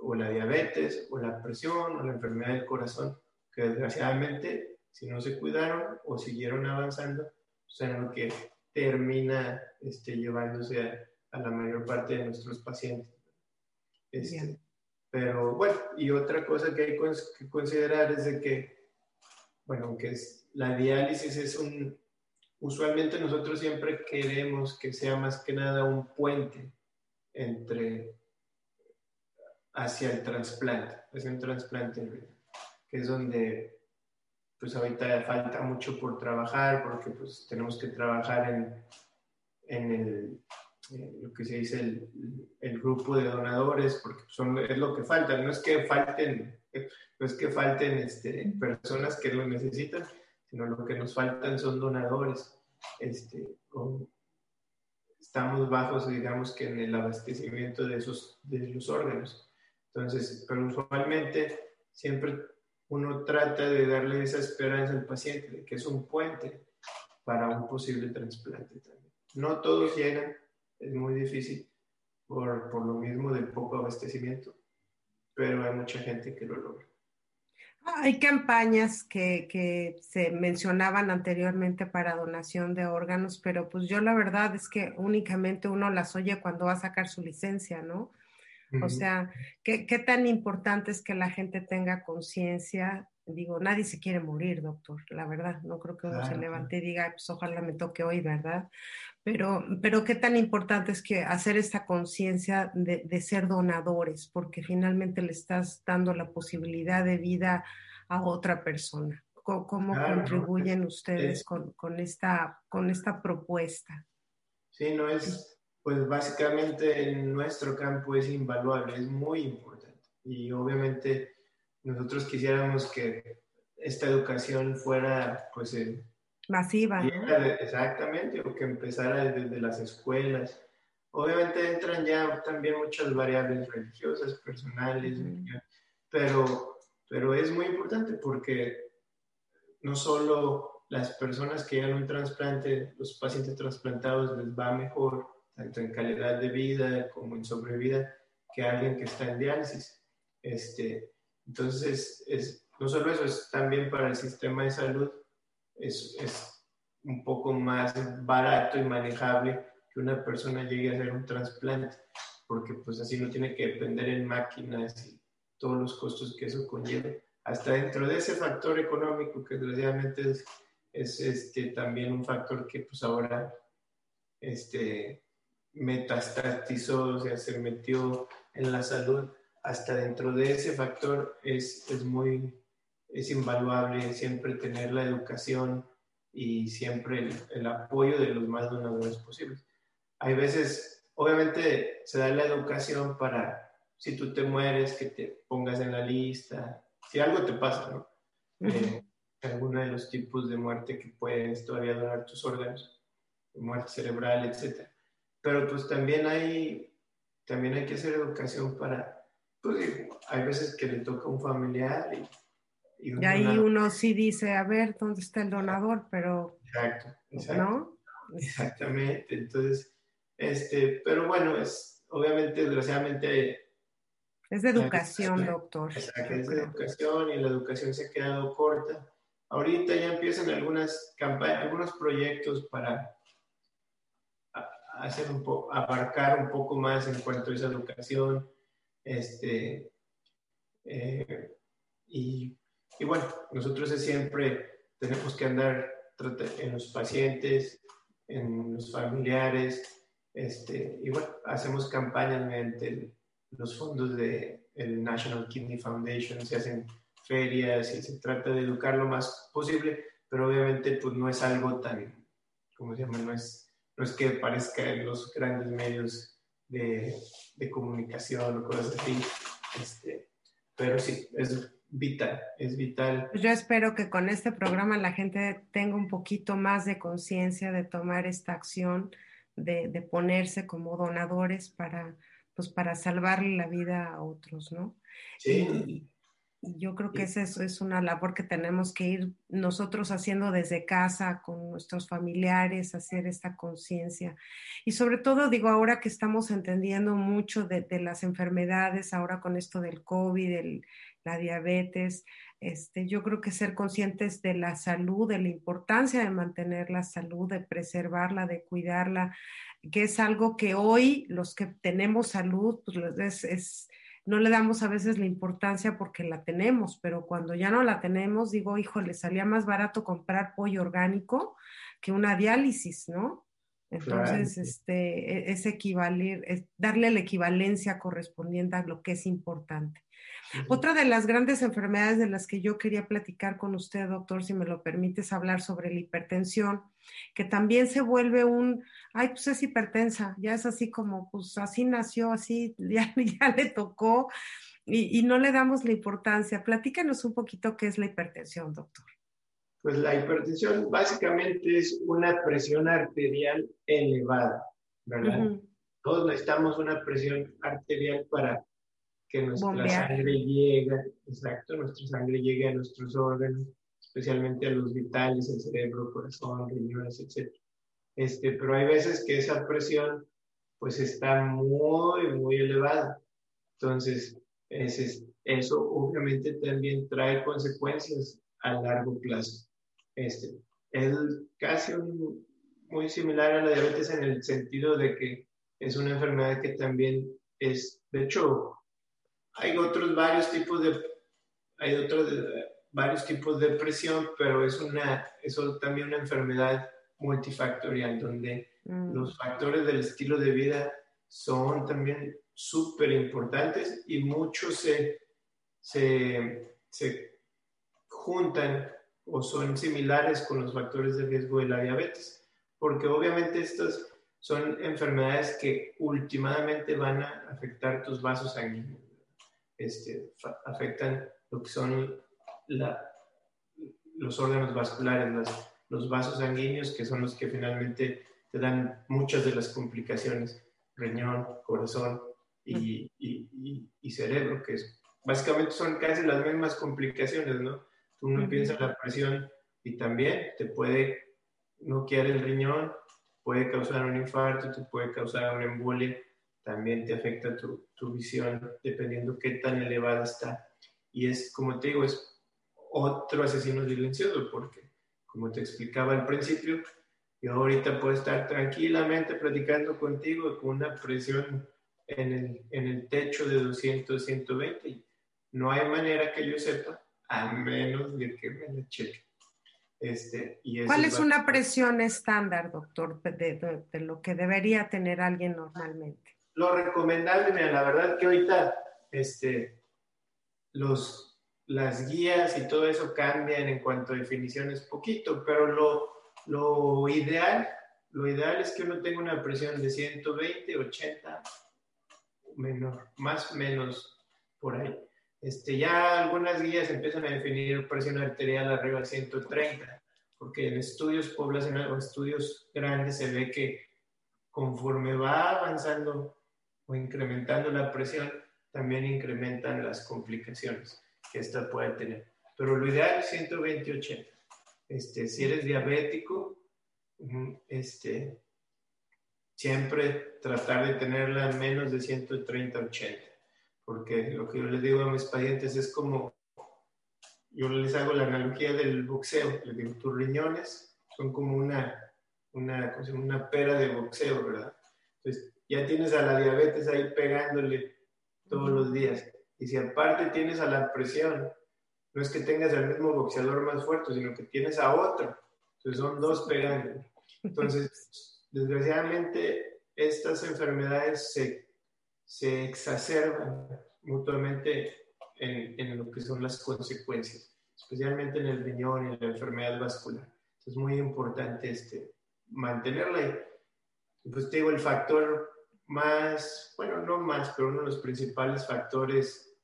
o la diabetes, o la presión, o la enfermedad del corazón, que desgraciadamente, si no se cuidaron o siguieron avanzando, son lo que termina este, llevándose a, a, la mayor parte de nuestros pacientes. Este, pero bueno, y otra cosa que hay que considerar es de que, bueno, aunque es, la diálisis es un, usualmente nosotros siempre queremos que sea más que nada un puente entre hacia el trasplante, hacia un trasplante, que es donde pues ahorita falta mucho por trabajar, porque pues tenemos que trabajar en, en lo que se dice el, el, grupo de donadores, porque son, es lo que falta, no es que falten, no es que falten este, personas que lo necesitan, sino lo que nos faltan son donadores. Este, estamos bajos, digamos que en el abastecimiento de, esos, de los órganos. Entonces, pero usualmente siempre uno trata de darle esa esperanza al paciente de que es un puente para un posible trasplante también. No todos llegan, es muy difícil por, por lo mismo del poco abastecimiento, pero hay mucha gente que lo logra. Hay campañas que, que, se mencionaban anteriormente para donación de órganos, pero pues yo la verdad es que únicamente uno las oye cuando va a sacar su licencia, ¿no? O sea, ¿qué, ¿qué, tan importante es que la gente tenga conciencia? Digo, nadie se quiere morir, doctor, la verdad. No creo que uno se levante y diga, pues ojalá me toque hoy, ¿verdad? Pero, pero qué tan importante es que hacer esta conciencia de, de, ser donadores, porque finalmente le estás dando la posibilidad de vida a otra persona. ¿Cómo, cómo claro, contribuyen no, ustedes es, con, con, esta, con esta propuesta? Sí, no es pues básicamente en nuestro campo es invaluable, es muy importante. Y obviamente nosotros quisiéramos que esta educación fuera pues el, masiva. ¿no? Exactamente, o que empezara desde las escuelas. Obviamente entran ya también muchas variables religiosas, personales, mm. pero, pero es muy importante porque no solo las personas que llegan a un trasplante, los pacientes trasplantados les va mejor, tanto en calidad de vida como en sobrevida, que alguien que está en diálisis. Este, entonces, es, no solo eso, es también para el sistema de salud, es, es un poco más barato y manejable que una persona llegue a hacer un trasplante, porque pues así no tiene que depender en máquinas y todos los costos que eso conlleva. Hasta dentro de ese factor económico, que desgraciadamente es, es este, también un factor que pues ahora este, metastatizó, o sea, se metió en la salud, hasta dentro de ese factor es, es muy, es invaluable siempre tener la educación y siempre el, el, apoyo de los más donadores posibles. Hay veces, obviamente, se da la educación para, si tú te mueres, que te pongas en la lista, si algo te pasa, ¿no? Eh, alguno de los tipos de muerte que puedes todavía donar tus órganos, muerte cerebral, etcétera pero pues también hay, también hay que hacer educación para, pues hay veces que le toca a un familiar y... Y, y ahí uno sí dice, a ver, ¿dónde está el donador? Pero... Exacto, exacto. ¿No? Exactamente, entonces, este, pero bueno, es, obviamente, desgraciadamente... Es de educación, doctor. Exacto, es de educación y la educación se ha quedado corta. Ahorita ya empiezan algunas campañas, algunos proyectos para hacer un poco, abarcar un poco más en cuanto a esa educación. Este, eh, y, y, bueno, nosotros siempre tenemos que andar en los pacientes, en los familiares, este, y bueno, hacemos campañas mediante los fondos del de National Kidney Foundation, se hacen ferias y se trata de educar lo más posible, pero obviamente pues no es algo tan, ¿cómo se llama? No es no es que parezca en los grandes medios de, de comunicación o cosas así, este, pero sí, es vital, es vital. Pues yo espero que con este programa la gente tenga un poquito más de conciencia de tomar esta acción, de, de, ponerse como donadores para, pues para salvarle la vida a otros, ¿no? Sí. Y, yo creo que eso es una labor que tenemos que ir nosotros haciendo desde casa con nuestros familiares, hacer esta conciencia. Y sobre todo, digo, ahora que estamos entendiendo mucho de, de, las enfermedades, ahora con esto del COVID, el, la diabetes, este, yo creo que ser conscientes de la salud, de la importancia de mantener la salud, de preservarla, de cuidarla, que es algo que hoy los que tenemos salud, pues es, es no le damos a veces la importancia porque la tenemos, pero cuando ya no la tenemos, digo, híjole, salía más barato comprar pollo orgánico que una diálisis, ¿no? Entonces, claro. este, es equivaler, es darle la equivalencia correspondiente a lo que es importante. Uh -huh. Otra de las grandes enfermedades de las que yo quería platicar con usted, doctor, si me lo permites, hablar sobre la hipertensión, que también se vuelve un, ay, pues es hipertensa, ya es así como, pues así nació, así ya, ya le tocó y, y no le damos la importancia. Platícanos un poquito qué es la hipertensión, doctor. Pues la hipertensión básicamente es una presión arterial elevada, ¿verdad? Uh -huh. Todos necesitamos una presión arterial para que nuestra Bombear. sangre llegue, exacto, nuestra sangre llegue a nuestros órganos, especialmente a los vitales, el cerebro, corazón, riñones, etc. Este, pero hay veces que esa presión pues está muy, muy elevada. Entonces, es, eso obviamente también trae consecuencias a largo plazo. Este, es casi un, muy similar a la diabetes en el sentido de que es una enfermedad que también es, de hecho, hay otros varios tipos de, hay otros varios tipos de presión, pero es una, eso también una enfermedad multifactorial, donde mm. los factores del estilo de vida son también súper importantes y muchos se, se, se juntan o son similares con los factores de riesgo de la diabetes, porque obviamente estas son enfermedades que últimamente van a afectar tus vasos sanguíneos, este, afectan lo que son la, los órganos vasculares, las, los vasos sanguíneos, que son los que finalmente te dan muchas de las complicaciones, riñón, corazón y, y, y, y cerebro, que es, básicamente son casi las mismas complicaciones, ¿no? Uno uh -huh. piensa en la presión y también te puede noquear el riñón, puede causar un infarto, te puede causar una embolia, también te afecta tu, tu, visión dependiendo qué tan elevada está. Y es, como te digo, es otro asesino silencioso porque, como te explicaba al principio, yo ahorita puedo estar tranquilamente platicando contigo con una presión en el, en el techo de 200, 120 y no hay manera que yo sepa a menos de que me la cheque. Este, y ¿Cuál es una presión estándar, doctor, de, de, de, lo que debería tener alguien normalmente? Lo recomendable, mira, la verdad que ahorita este, los, las guías y todo eso cambian en cuanto a definiciones poquito, pero lo, lo ideal, lo ideal es que uno tenga una presión de 120, 80, menor, más o menos por ahí. Este, ya algunas guías empiezan a definir presión arterial arriba de 130, porque en estudios poblacionales o estudios grandes se ve que conforme va avanzando o incrementando la presión, también incrementan las complicaciones que esta puede tener. Pero lo ideal es 120-80. Este, si eres diabético, este, siempre tratar de tenerla en menos de 130-80 porque lo que yo les digo a mis pacientes es como, yo les hago la analogía del boxeo, les digo, tus riñones son como una, una, una pera de boxeo, ¿verdad? Entonces, ya tienes a la diabetes ahí pegándole todos los días. Y si aparte tienes a la presión, no es que tengas al mismo boxeador más fuerte, sino que tienes a otro. Entonces son dos pegando. Entonces, desgraciadamente, estas enfermedades se se exacerban mutuamente en, en, lo que son las consecuencias, especialmente en el riñón y en la enfermedad vascular. Es muy importante este, mantenerla. Pues te digo, el factor más, bueno, no más, pero uno de los principales factores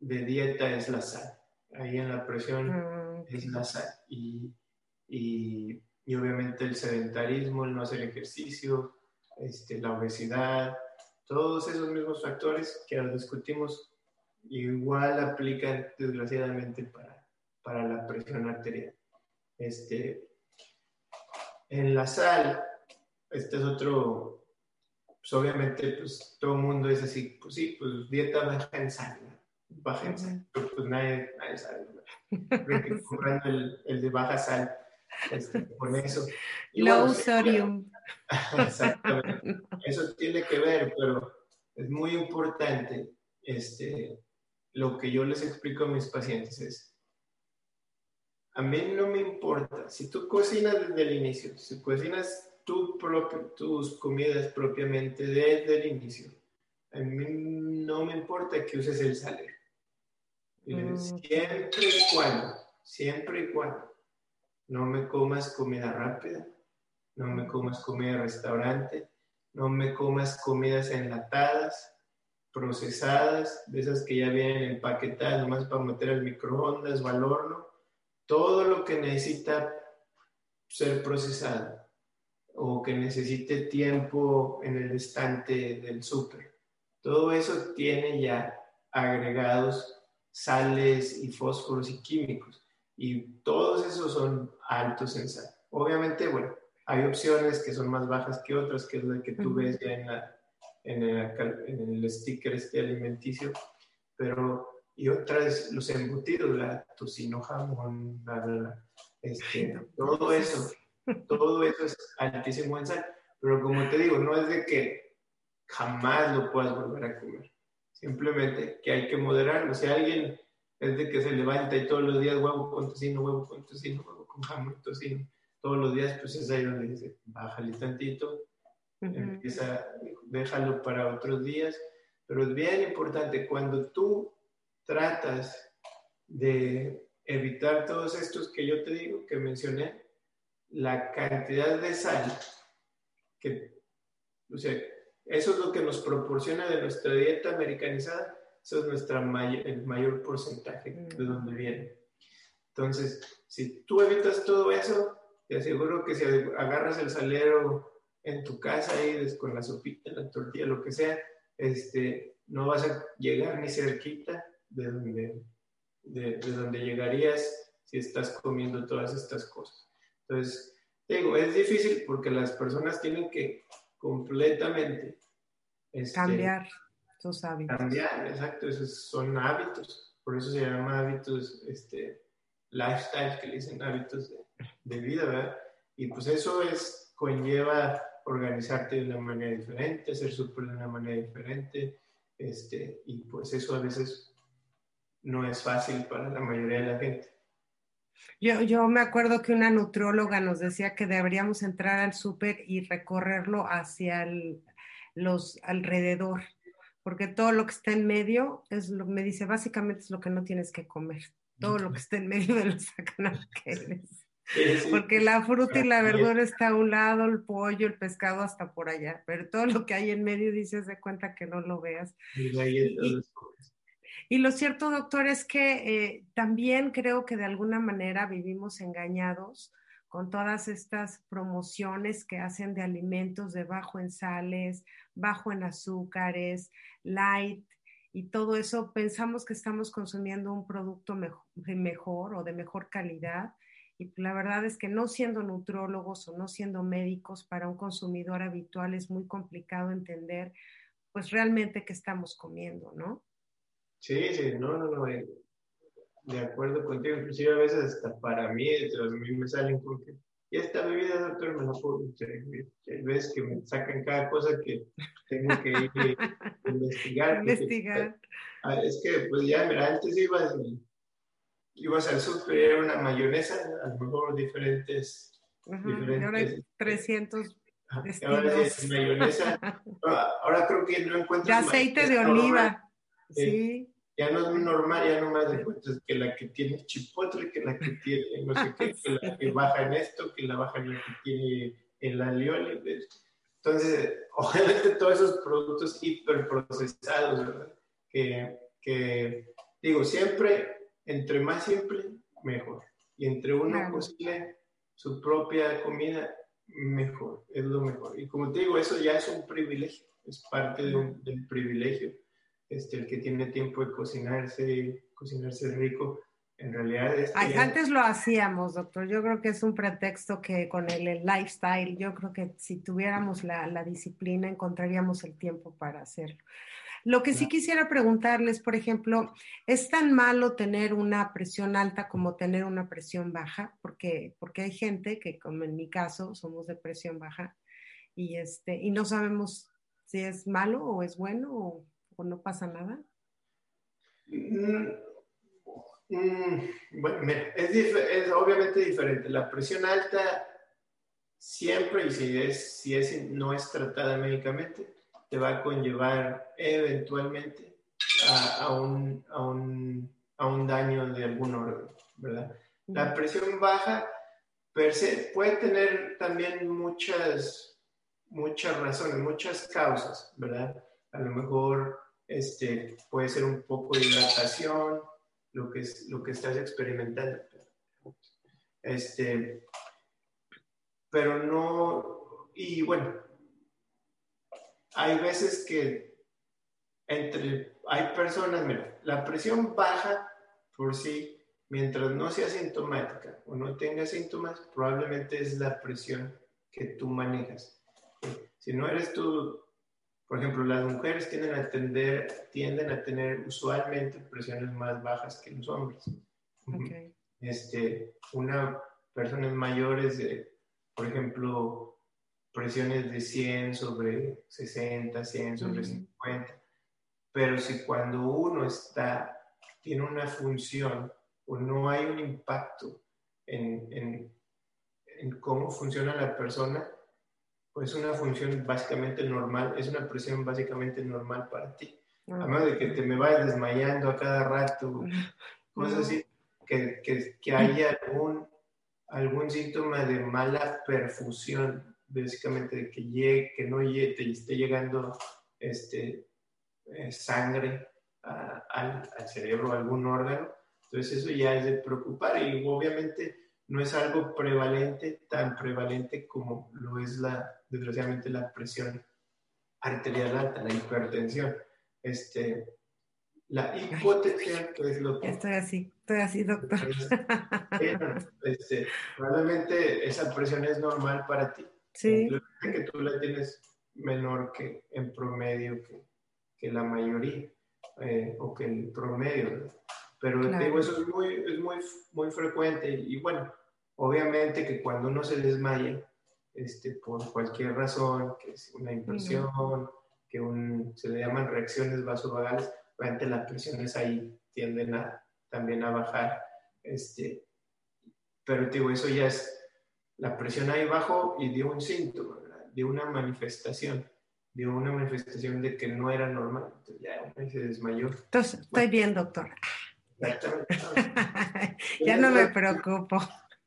de dieta es la sal. Ahí en la presión ah, es la sal. Y, y, y, obviamente el sedentarismo, el no hacer ejercicio, este, la obesidad, todos esos mismos factores que ahora discutimos igual aplican desgraciadamente para, para la presión arterial. Este, en la sal, este es otro, pues obviamente pues todo el mundo es así, pues sí, pues dieta baja en sal, baja en sal, pero pues nadie, nadie sabe, comprando el, el, de baja sal, este, con eso. Low sodium. Exactamente. Eso tiene que ver, pero es muy importante este, lo que yo les explico a mis pacientes es, a mí no me importa, si tú cocinas desde el inicio, si cocinas tu propio, tus comidas propiamente desde el inicio, a mí no me importa que uses el salero. Mm. Siempre y cuando, siempre y cuando no me comas comida rápida, no me comas comida de restaurante, no me comas comidas enlatadas, procesadas, de esas que ya vienen empaquetadas nomás para meter al microondas o al horno, todo lo que necesita ser procesado o que necesite tiempo en el estante del súper. Todo eso tiene ya agregados sales y fósforos y químicos y todos esos son altos en sal. Obviamente, bueno, hay opciones que son más bajas que otras, que es la que tú ves ya en, en, el, sticker este alimenticio, pero y otras, los embutidos, la tocino jamón, este, todo eso, todo eso es altísimo en sal. Pero como te digo, no es de que jamás lo puedas volver a comer. Simplemente que hay que moderarlo. Si alguien es de que se levanta y todos los días huevo con tocino, huevo con tocino, huevo con jamón, tocino, todos los días, pues es ahí donde dice, bájale tantito, empieza, déjalo para otros días, pero es bien importante, cuando tú tratas de evitar todos estos que yo te digo, que mencioné, la cantidad de sal que, o sea, eso es lo que nos proporciona de nuestra dieta americanizada, eso es nuestra el mayor porcentaje de donde viene. Entonces, si tú evitas todo eso, te aseguro que si agarras el salero en tu casa ahí con la sopita, la tortilla, lo que sea, este, no vas a llegar ni cerquita de donde, de, donde llegarías si estás comiendo todas estas cosas. Entonces, digo, es difícil porque las personas tienen que completamente este, cambiar hábitos. Cambiar, exacto, esos son hábitos. Por eso se llama hábitos, este, lifestyle, que le dicen hábitos de, de vida, ¿verdad? Y pues eso es, conlleva organizarte de una manera diferente, hacer súper de una manera diferente, este, y pues eso a veces no es fácil para la mayoría de la gente. Yo, yo me acuerdo que una nutrióloga nos decía que deberíamos entrar al súper y recorrerlo hacia los alrededor, porque todo lo que está en medio es lo me dice, básicamente es lo que no tienes que comer. Todo lo que está en medio de los anaqueles. Porque la fruta y la verdura está a un lado, el pollo, el pescado hasta por allá, pero todo lo que hay en medio dices de cuenta que no lo veas. Y, lo cierto, doctor, es que eh, también creo que de alguna manera vivimos engañados con todas estas promociones que hacen de alimentos de bajo en sales, bajo en azúcares, light, y todo eso, pensamos que estamos consumiendo un producto mejor o de mejor calidad y la verdad es que no siendo nutrólogos o no siendo médicos para un consumidor habitual es muy complicado entender pues realmente qué estamos comiendo, ¿no? Sí, sí, no, no, no, eh, de acuerdo contigo, inclusive a veces hasta para mí, a mí me salen con que, y esta bebida, doctor, me la puedo Hay veces que me sacan cada cosa que tengo que ir a investigar. investigar. Ah, es que, pues ya, mira, antes ibas ibas al súper y era una mayonesa, a lo mejor diferentes. diferentes ahora hay 300 ahora es mayonesa. ahora creo que no encuentras. De aceite de oliva. Sí. Ya no es normal, ya no más encuentras que la que tiene chipotle, que la que tiene no sé qué, que la que baja en esto, que la baja en la que tiene el alioli. Entonces, obviamente todos esos productos hiperprocesados, ¿verdad? Que, que, digo, siempre, entre más simple, mejor. Y entre uno cocine su propia comida, mejor, es lo mejor. Y como te digo, eso ya es un privilegio, es parte del privilegio. Este, el que tiene tiempo de cocinarse, cocinarse rico, en realidad es... Antes lo hacíamos, doctor. Yo creo que es un pretexto que con el, lifestyle, yo creo que si tuviéramos la, la, disciplina encontraríamos el tiempo para hacerlo. Lo que sí quisiera preguntarles, por ejemplo, ¿es tan malo tener una presión alta como tener una presión baja? Porque, porque hay gente que, como en mi caso, somos de presión baja y, este, y no sabemos si es malo o es bueno o, no pasa nada. Mm, mm, bueno, es, es, obviamente diferente. La presión alta siempre, y si, es, si es, no es tratada médicamente, te va a conllevar eventualmente a, un, a, un, a un, daño de algún órgano, ¿verdad? La presión baja per se puede tener también muchas, muchas razones, muchas causas, ¿verdad? A lo mejor este, puede ser un poco de hidratación, lo que, es, lo que estás experimentando. Este, pero no, y bueno, hay veces que entre, hay personas, mira, la presión baja por sí, mientras no sea sintomática o no tenga síntomas, probablemente es la presión que tú manejas. Si no eres tú, por ejemplo, las mujeres tienden a, tender, tienden a tener usualmente presiones más bajas que los hombres. Este, una personas mayores de, por ejemplo, presiones de 100 sobre 60, 100 sobre 50. Pero si cuando uno está, tiene una función o no hay un impacto en, en, en cómo funciona la persona, pues una función básicamente normal, es una presión básicamente normal para ti. A menos de que te me vayas desmayando a cada rato, cosas así, que, que, que haya algún, algún síntoma de mala perfusión básicamente que, llegue, que no llegue, te esté llegando este, eh, sangre al, al, cerebro, a algún órgano. Entonces eso ya es de preocupar y obviamente no es algo prevalente, tan prevalente como lo es la, desgraciadamente, la presión arterial alta, la hipertensión. Este, la hipotensión, que es lo que... Estoy así, estoy así, doctor. Este, probablemente esa presión es normal para ti, Sí. que tú la tienes menor que en promedio que, que la mayoría eh, o que el promedio. Pero digo, eso es muy, es muy, muy frecuente y, bueno, obviamente que cuando uno se desmaya, este, por cualquier razón, que es una impresión, que un, se le llaman reacciones vasovagales, obviamente las presiones ahí tienden a, también a bajar. Este, pero digo, eso ya es la presión ahí bajó y dio un síntoma, dio una manifestación, dio una manifestación de que no era normal. Entonces ya se desmayó. Entonces, estoy bien, doctor. Exactamente. ya no me preocupo.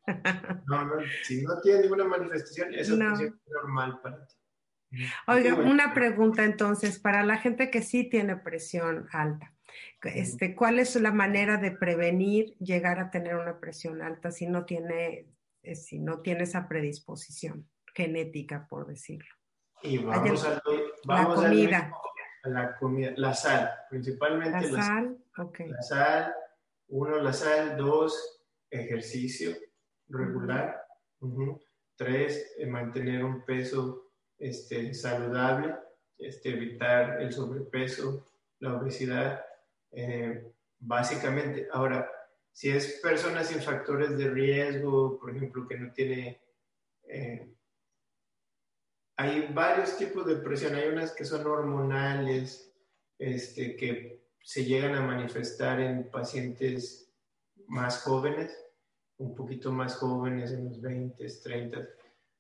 no, no, si no tiene ninguna manifestación, esa no. es normal para ti. Oiga, una pregunta entonces, para la gente que sí tiene presión alta, este, ¿cuál es la manera de prevenir llegar a tener una presión alta si no tiene si no tiene esa predisposición genética, por decirlo. Y vamos, a, la comida. a la comida, la sal, principalmente la, sal. La sal, uno, la sal, dos, ejercicio regular, tres, eh, mantener un peso este, saludable, este, evitar el sobrepeso, la obesidad, eh, básicamente. Ahora, si es personas sin factores de riesgo, por ejemplo, que no tiene... Eh, hay varios tipos de presión. Hay unas que son hormonales, este, que se llegan a manifestar en pacientes más jóvenes, un poquito más jóvenes, en los 20, 30.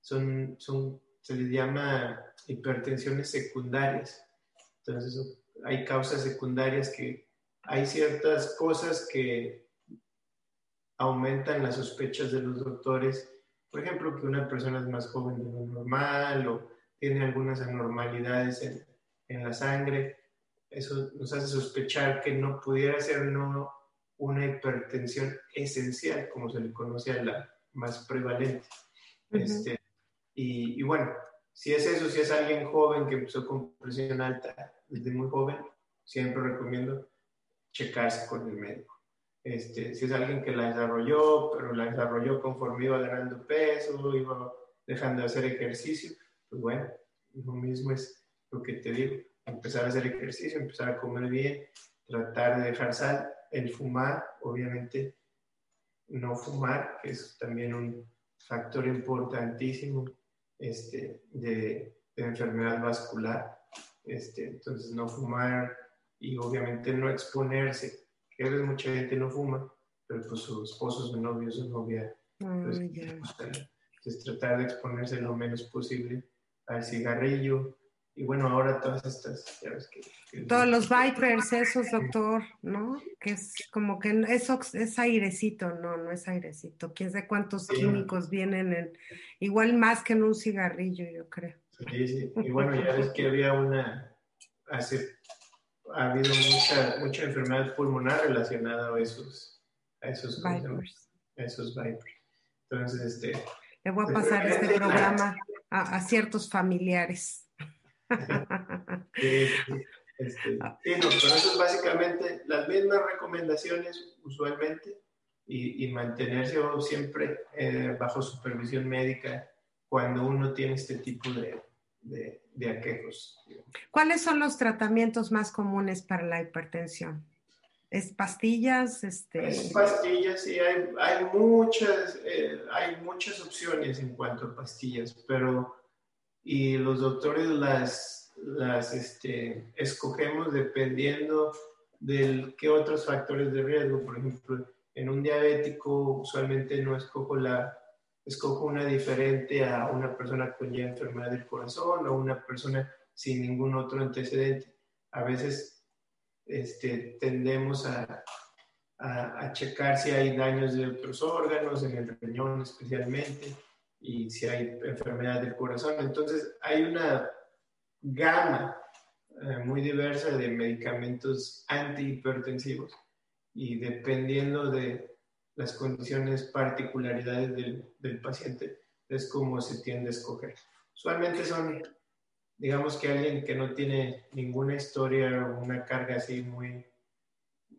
Son, son, se les llama hipertensiones secundarias. Entonces, hay causas secundarias que hay ciertas cosas que aumentan las sospechas de los doctores, por ejemplo, que una persona es más joven de lo normal o tiene algunas anormalidades en, en la sangre. Eso nos hace sospechar que no pudiera ser no una hipertensión esencial, como se le conoce a la más prevalente. este, y, y, bueno, si es eso, si es alguien joven que empezó con presión alta desde muy joven, siempre recomiendo checarse con el médico. Este, si es alguien que la desarrolló, pero la desarrolló conforme iba ganando peso, iba dejando de hacer ejercicio, pues bueno, lo mismo es lo que te digo, empezar a hacer ejercicio, empezar a comer bien, tratar de dejar sal, el fumar, obviamente no fumar, que es también un factor importantísimo este, de, de enfermedad vascular, este, entonces no fumar y obviamente no exponerse, que a veces mucha gente no fuma, pero pues su esposo, su novio, su novia, pues, entonces tratar de exponerse lo menos posible al cigarrillo, y bueno, ahora todas estas, Todos los Vipers, esos, doctor, ¿no? Que es como que eso es airecito, no, no es airecito. Quién sabe cuántos químicos vienen en, igual más que en un cigarrillo, yo creo. Sí, sí. Y bueno, ya ves que había una, hace, ha habido mucha, mucha enfermedad pulmonar relacionada a esos, a esos Vipers. A esos Vipers. Entonces, este. Le voy a pues, pasar este programa a, a ciertos familiares. sí, este, no, pero eso es básicamente las mismas recomendaciones usualmente y, y mantenerse siempre eh, bajo supervisión médica cuando uno tiene este tipo de, de, de aquejos. ¿Cuáles son los tratamientos más comunes para la hipertensión? ¿Es pastillas? Este... Es pastillas, sí, hay, hay muchas, eh, hay muchas opciones en cuanto a pastillas, pero y los doctores las, las este, escogemos dependiendo de qué otros factores de riesgo. Por ejemplo, en un diabético usualmente no escojo la escojo una diferente a una persona con ya enfermedad del corazón o una persona sin ningún otro antecedente. A veces este, tendemos a, a, a checar si hay daños de otros órganos, en el riñón especialmente y si hay enfermedad del corazón. Entonces, hay una gama eh, muy diversa de medicamentos antihipertensivos y dependiendo de las condiciones, particularidades del, del paciente, es como se tiende a escoger. Usualmente son, digamos que alguien que no tiene ninguna historia o una carga así muy,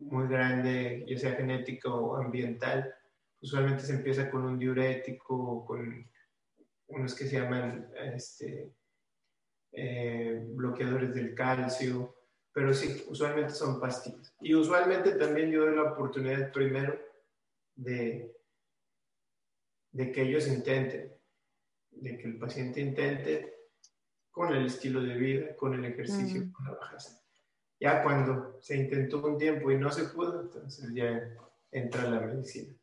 muy grande, ya sea genética o ambiental, usualmente se empieza con un diurético, con unos que se llaman este, eh, bloqueadores del calcio, pero sí, usualmente son pastillas. Y usualmente también yo doy la oportunidad primero de, de que ellos intenten, de que el paciente intente con el estilo de vida, con el ejercicio, con la baja Ya cuando se intentó un tiempo y no se pudo, entonces ya entra la medicina.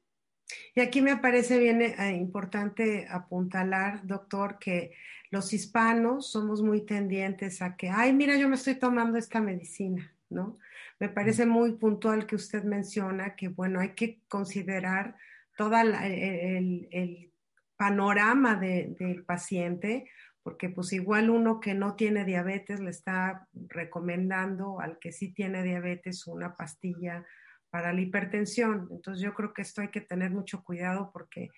Y aquí me parece bien eh, importante apuntalar, doctor, que los hispanos somos muy tendientes a que, ay, mira, yo me estoy tomando esta medicina, ¿no? Me parece muy puntual que usted menciona que, bueno, hay que considerar todo el, panorama del paciente, porque pues igual uno que no tiene diabetes le está recomendando al que sí tiene diabetes una pastilla para la hipertensión. Entonces yo creo que esto hay que tener mucho cuidado porque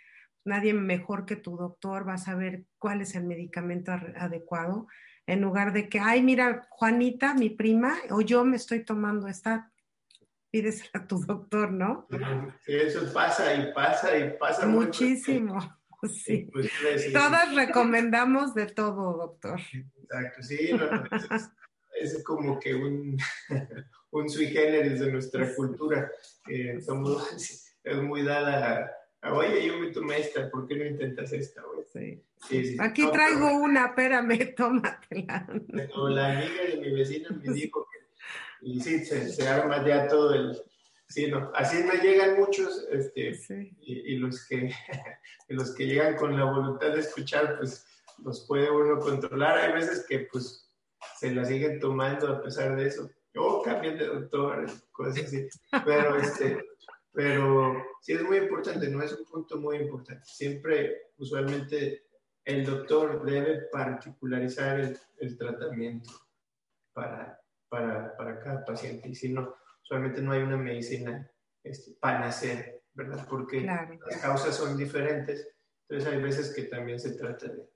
nadie mejor que tu doctor va a saber cuál es el medicamento adecuado, en lugar de que, ay, mira, Juanita, mi prima, o yo me estoy tomando esta, pides a tu doctor, ¿no? Sí, eso pasa y pasa y pasa. Muchísimo. Sí. Pues, Todas recomendamos de todo, doctor. Exacto, sí, es como que un, un sui generis de nuestra cultura. somos, es muy dada a, oye, yo me tomé esta, ¿por qué no intentas esta? Sí. Sí, Aquí traigo una, espérame, tómatela. la amiga de mi vecina me dijo que, y sí, se, se arma ya todo el, Sí, no, así me llegan muchos, este, y, y, los que, los que llegan con la voluntad de escuchar, pues los puede uno controlar. Hay veces que pues se la siguen tomando a pesar de eso oh, cambien de doctor, cosas así. Pero, este, pero sí es muy importante, no es un punto muy importante. Siempre, usualmente, el doctor debe particularizar el, tratamiento para, para, para, cada paciente. Y si no, solamente no hay una medicina este, panacea, ¿verdad? Porque las causas son diferentes. Entonces hay veces que también se trata de,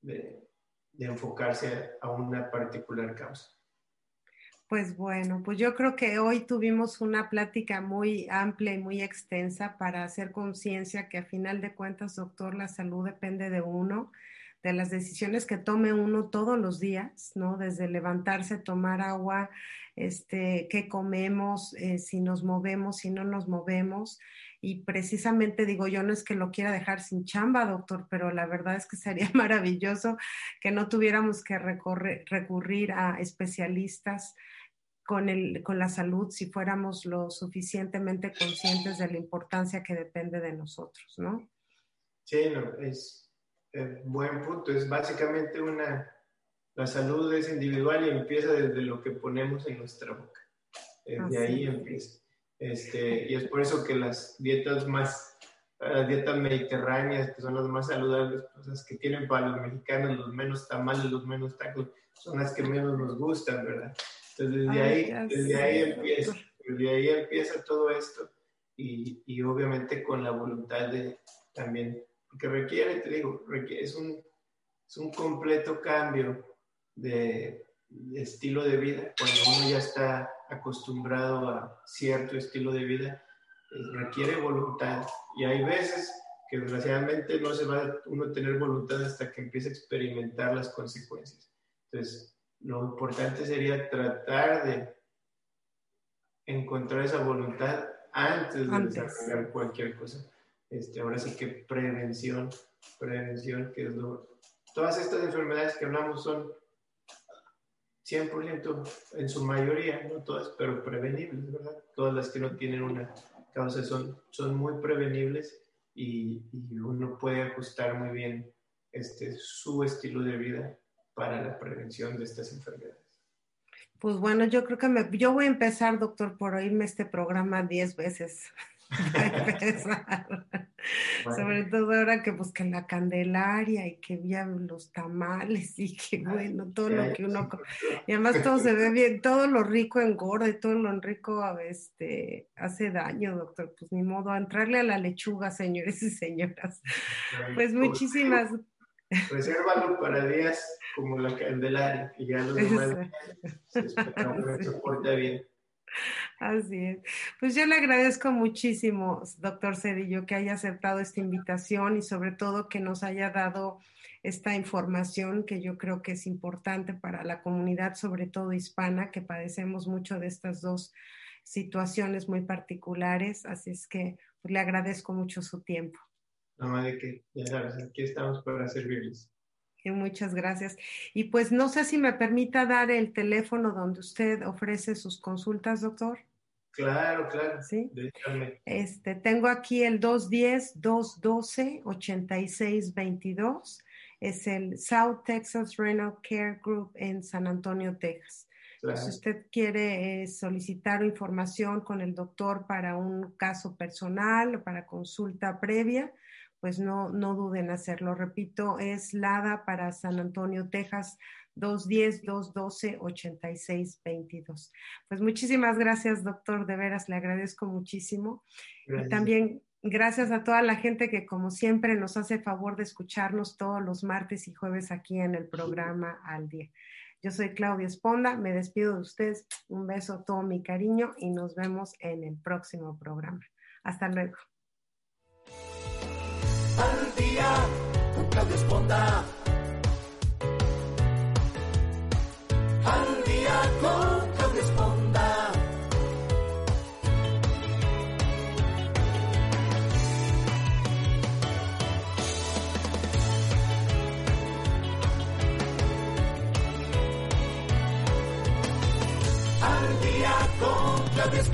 de, de enfocarse a una particular causa. Pues bueno, pues yo creo que hoy tuvimos una plática muy amplia y muy extensa para hacer conciencia que a final de cuentas, doctor, la salud depende de uno, de las decisiones que tome uno todos los días, ¿no? Desde levantarse, tomar agua, este, qué comemos, eh, si nos movemos, si no nos movemos. Y precisamente digo, yo no es que lo quiera dejar sin chamba, doctor, pero la verdad es que sería maravilloso que no tuviéramos que recurrir a especialistas con, el, con la salud si fuéramos lo suficientemente conscientes de la importancia que depende de nosotros, ¿no? Sí, no, es, buen punto. Es básicamente una, la salud es individual y empieza desde lo que ponemos en nuestra boca. De ahí empieza. Este, y es por eso que las dietas más, las dietas mediterráneas, que son las más saludables, pues las que tienen para los mexicanos los menos tamales, los menos tacos, son las que menos nos gustan, ¿verdad? Entonces, desde, ahí, desde ahí, empieza, desde ahí empieza todo esto y, y, obviamente con la voluntad de también, porque requiere, te digo, requiere, es, un, es un completo cambio de, de, estilo de vida. Cuando uno ya está acostumbrado a cierto estilo de vida, eh, requiere voluntad. Y hay veces que desgraciadamente no se va uno a tener voluntad hasta que empiece a experimentar las consecuencias. Entonces, lo importante sería tratar de encontrar esa voluntad antes de desarrollar cualquier cosa. Este, ahora sí que prevención, prevención, que es lo... Todas estas enfermedades que hablamos son 100% en su mayoría, no todas, pero prevenibles, ¿verdad? Todas las que no tienen una causa son, son muy prevenibles y, y uno puede ajustar muy bien este, su estilo de vida para la prevención de estas enfermedades? Pues bueno, yo creo que me, yo voy a empezar, doctor, por oírme este programa diez veces. Sobre todo ahora que pues, la Candelaria y que vean los tamales y que bueno, todo lo que uno y además todo se ve bien, todo lo rico engorda y todo lo rico este hace daño, doctor. Pues ni modo, a entrarle a la lechuga, señores y señoras. Pues muchísimas Resérvalo para días como la Candelaria, y ya los demás se porta bien. Así es. Pues yo le agradezco muchísimo, doctor Cedillo, que haya aceptado esta invitación y sobre todo que nos haya dado esta información que yo creo que es importante para la comunidad, sobre todo hispana, que padecemos mucho de estas dos situaciones muy particulares. Así es que pues, le agradezco mucho su tiempo. No, de que ya sabes, aquí estamos para servirles. muchas gracias. Y pues no sé si me permita dar el teléfono donde usted ofrece sus consultas, doctor. Claro, claro. Sí. Este, tengo aquí el 210-212-8622. Es el South Texas Renal Care Group en San Antonio, Texas. Si usted quiere eh, solicitar información con el doctor para un caso personal o para consulta previa, pues no, no duden en hacerlo. Repito, es LADA para San Antonio, Texas, 210-212-8622. Pues muchísimas gracias, doctor, de veras, le agradezco muchísimo. Y también gracias a toda la gente que, como siempre, nos hace favor de escucharnos todos los martes y jueves aquí en el programa Al Día. Yo soy Claudia Esponda, me despido de ustedes, un beso, todo mi cariño y nos vemos en el próximo programa. Hasta luego día con Claudia Esponda. Al día con Claudia Esponda. Al día con Claudia Esponda.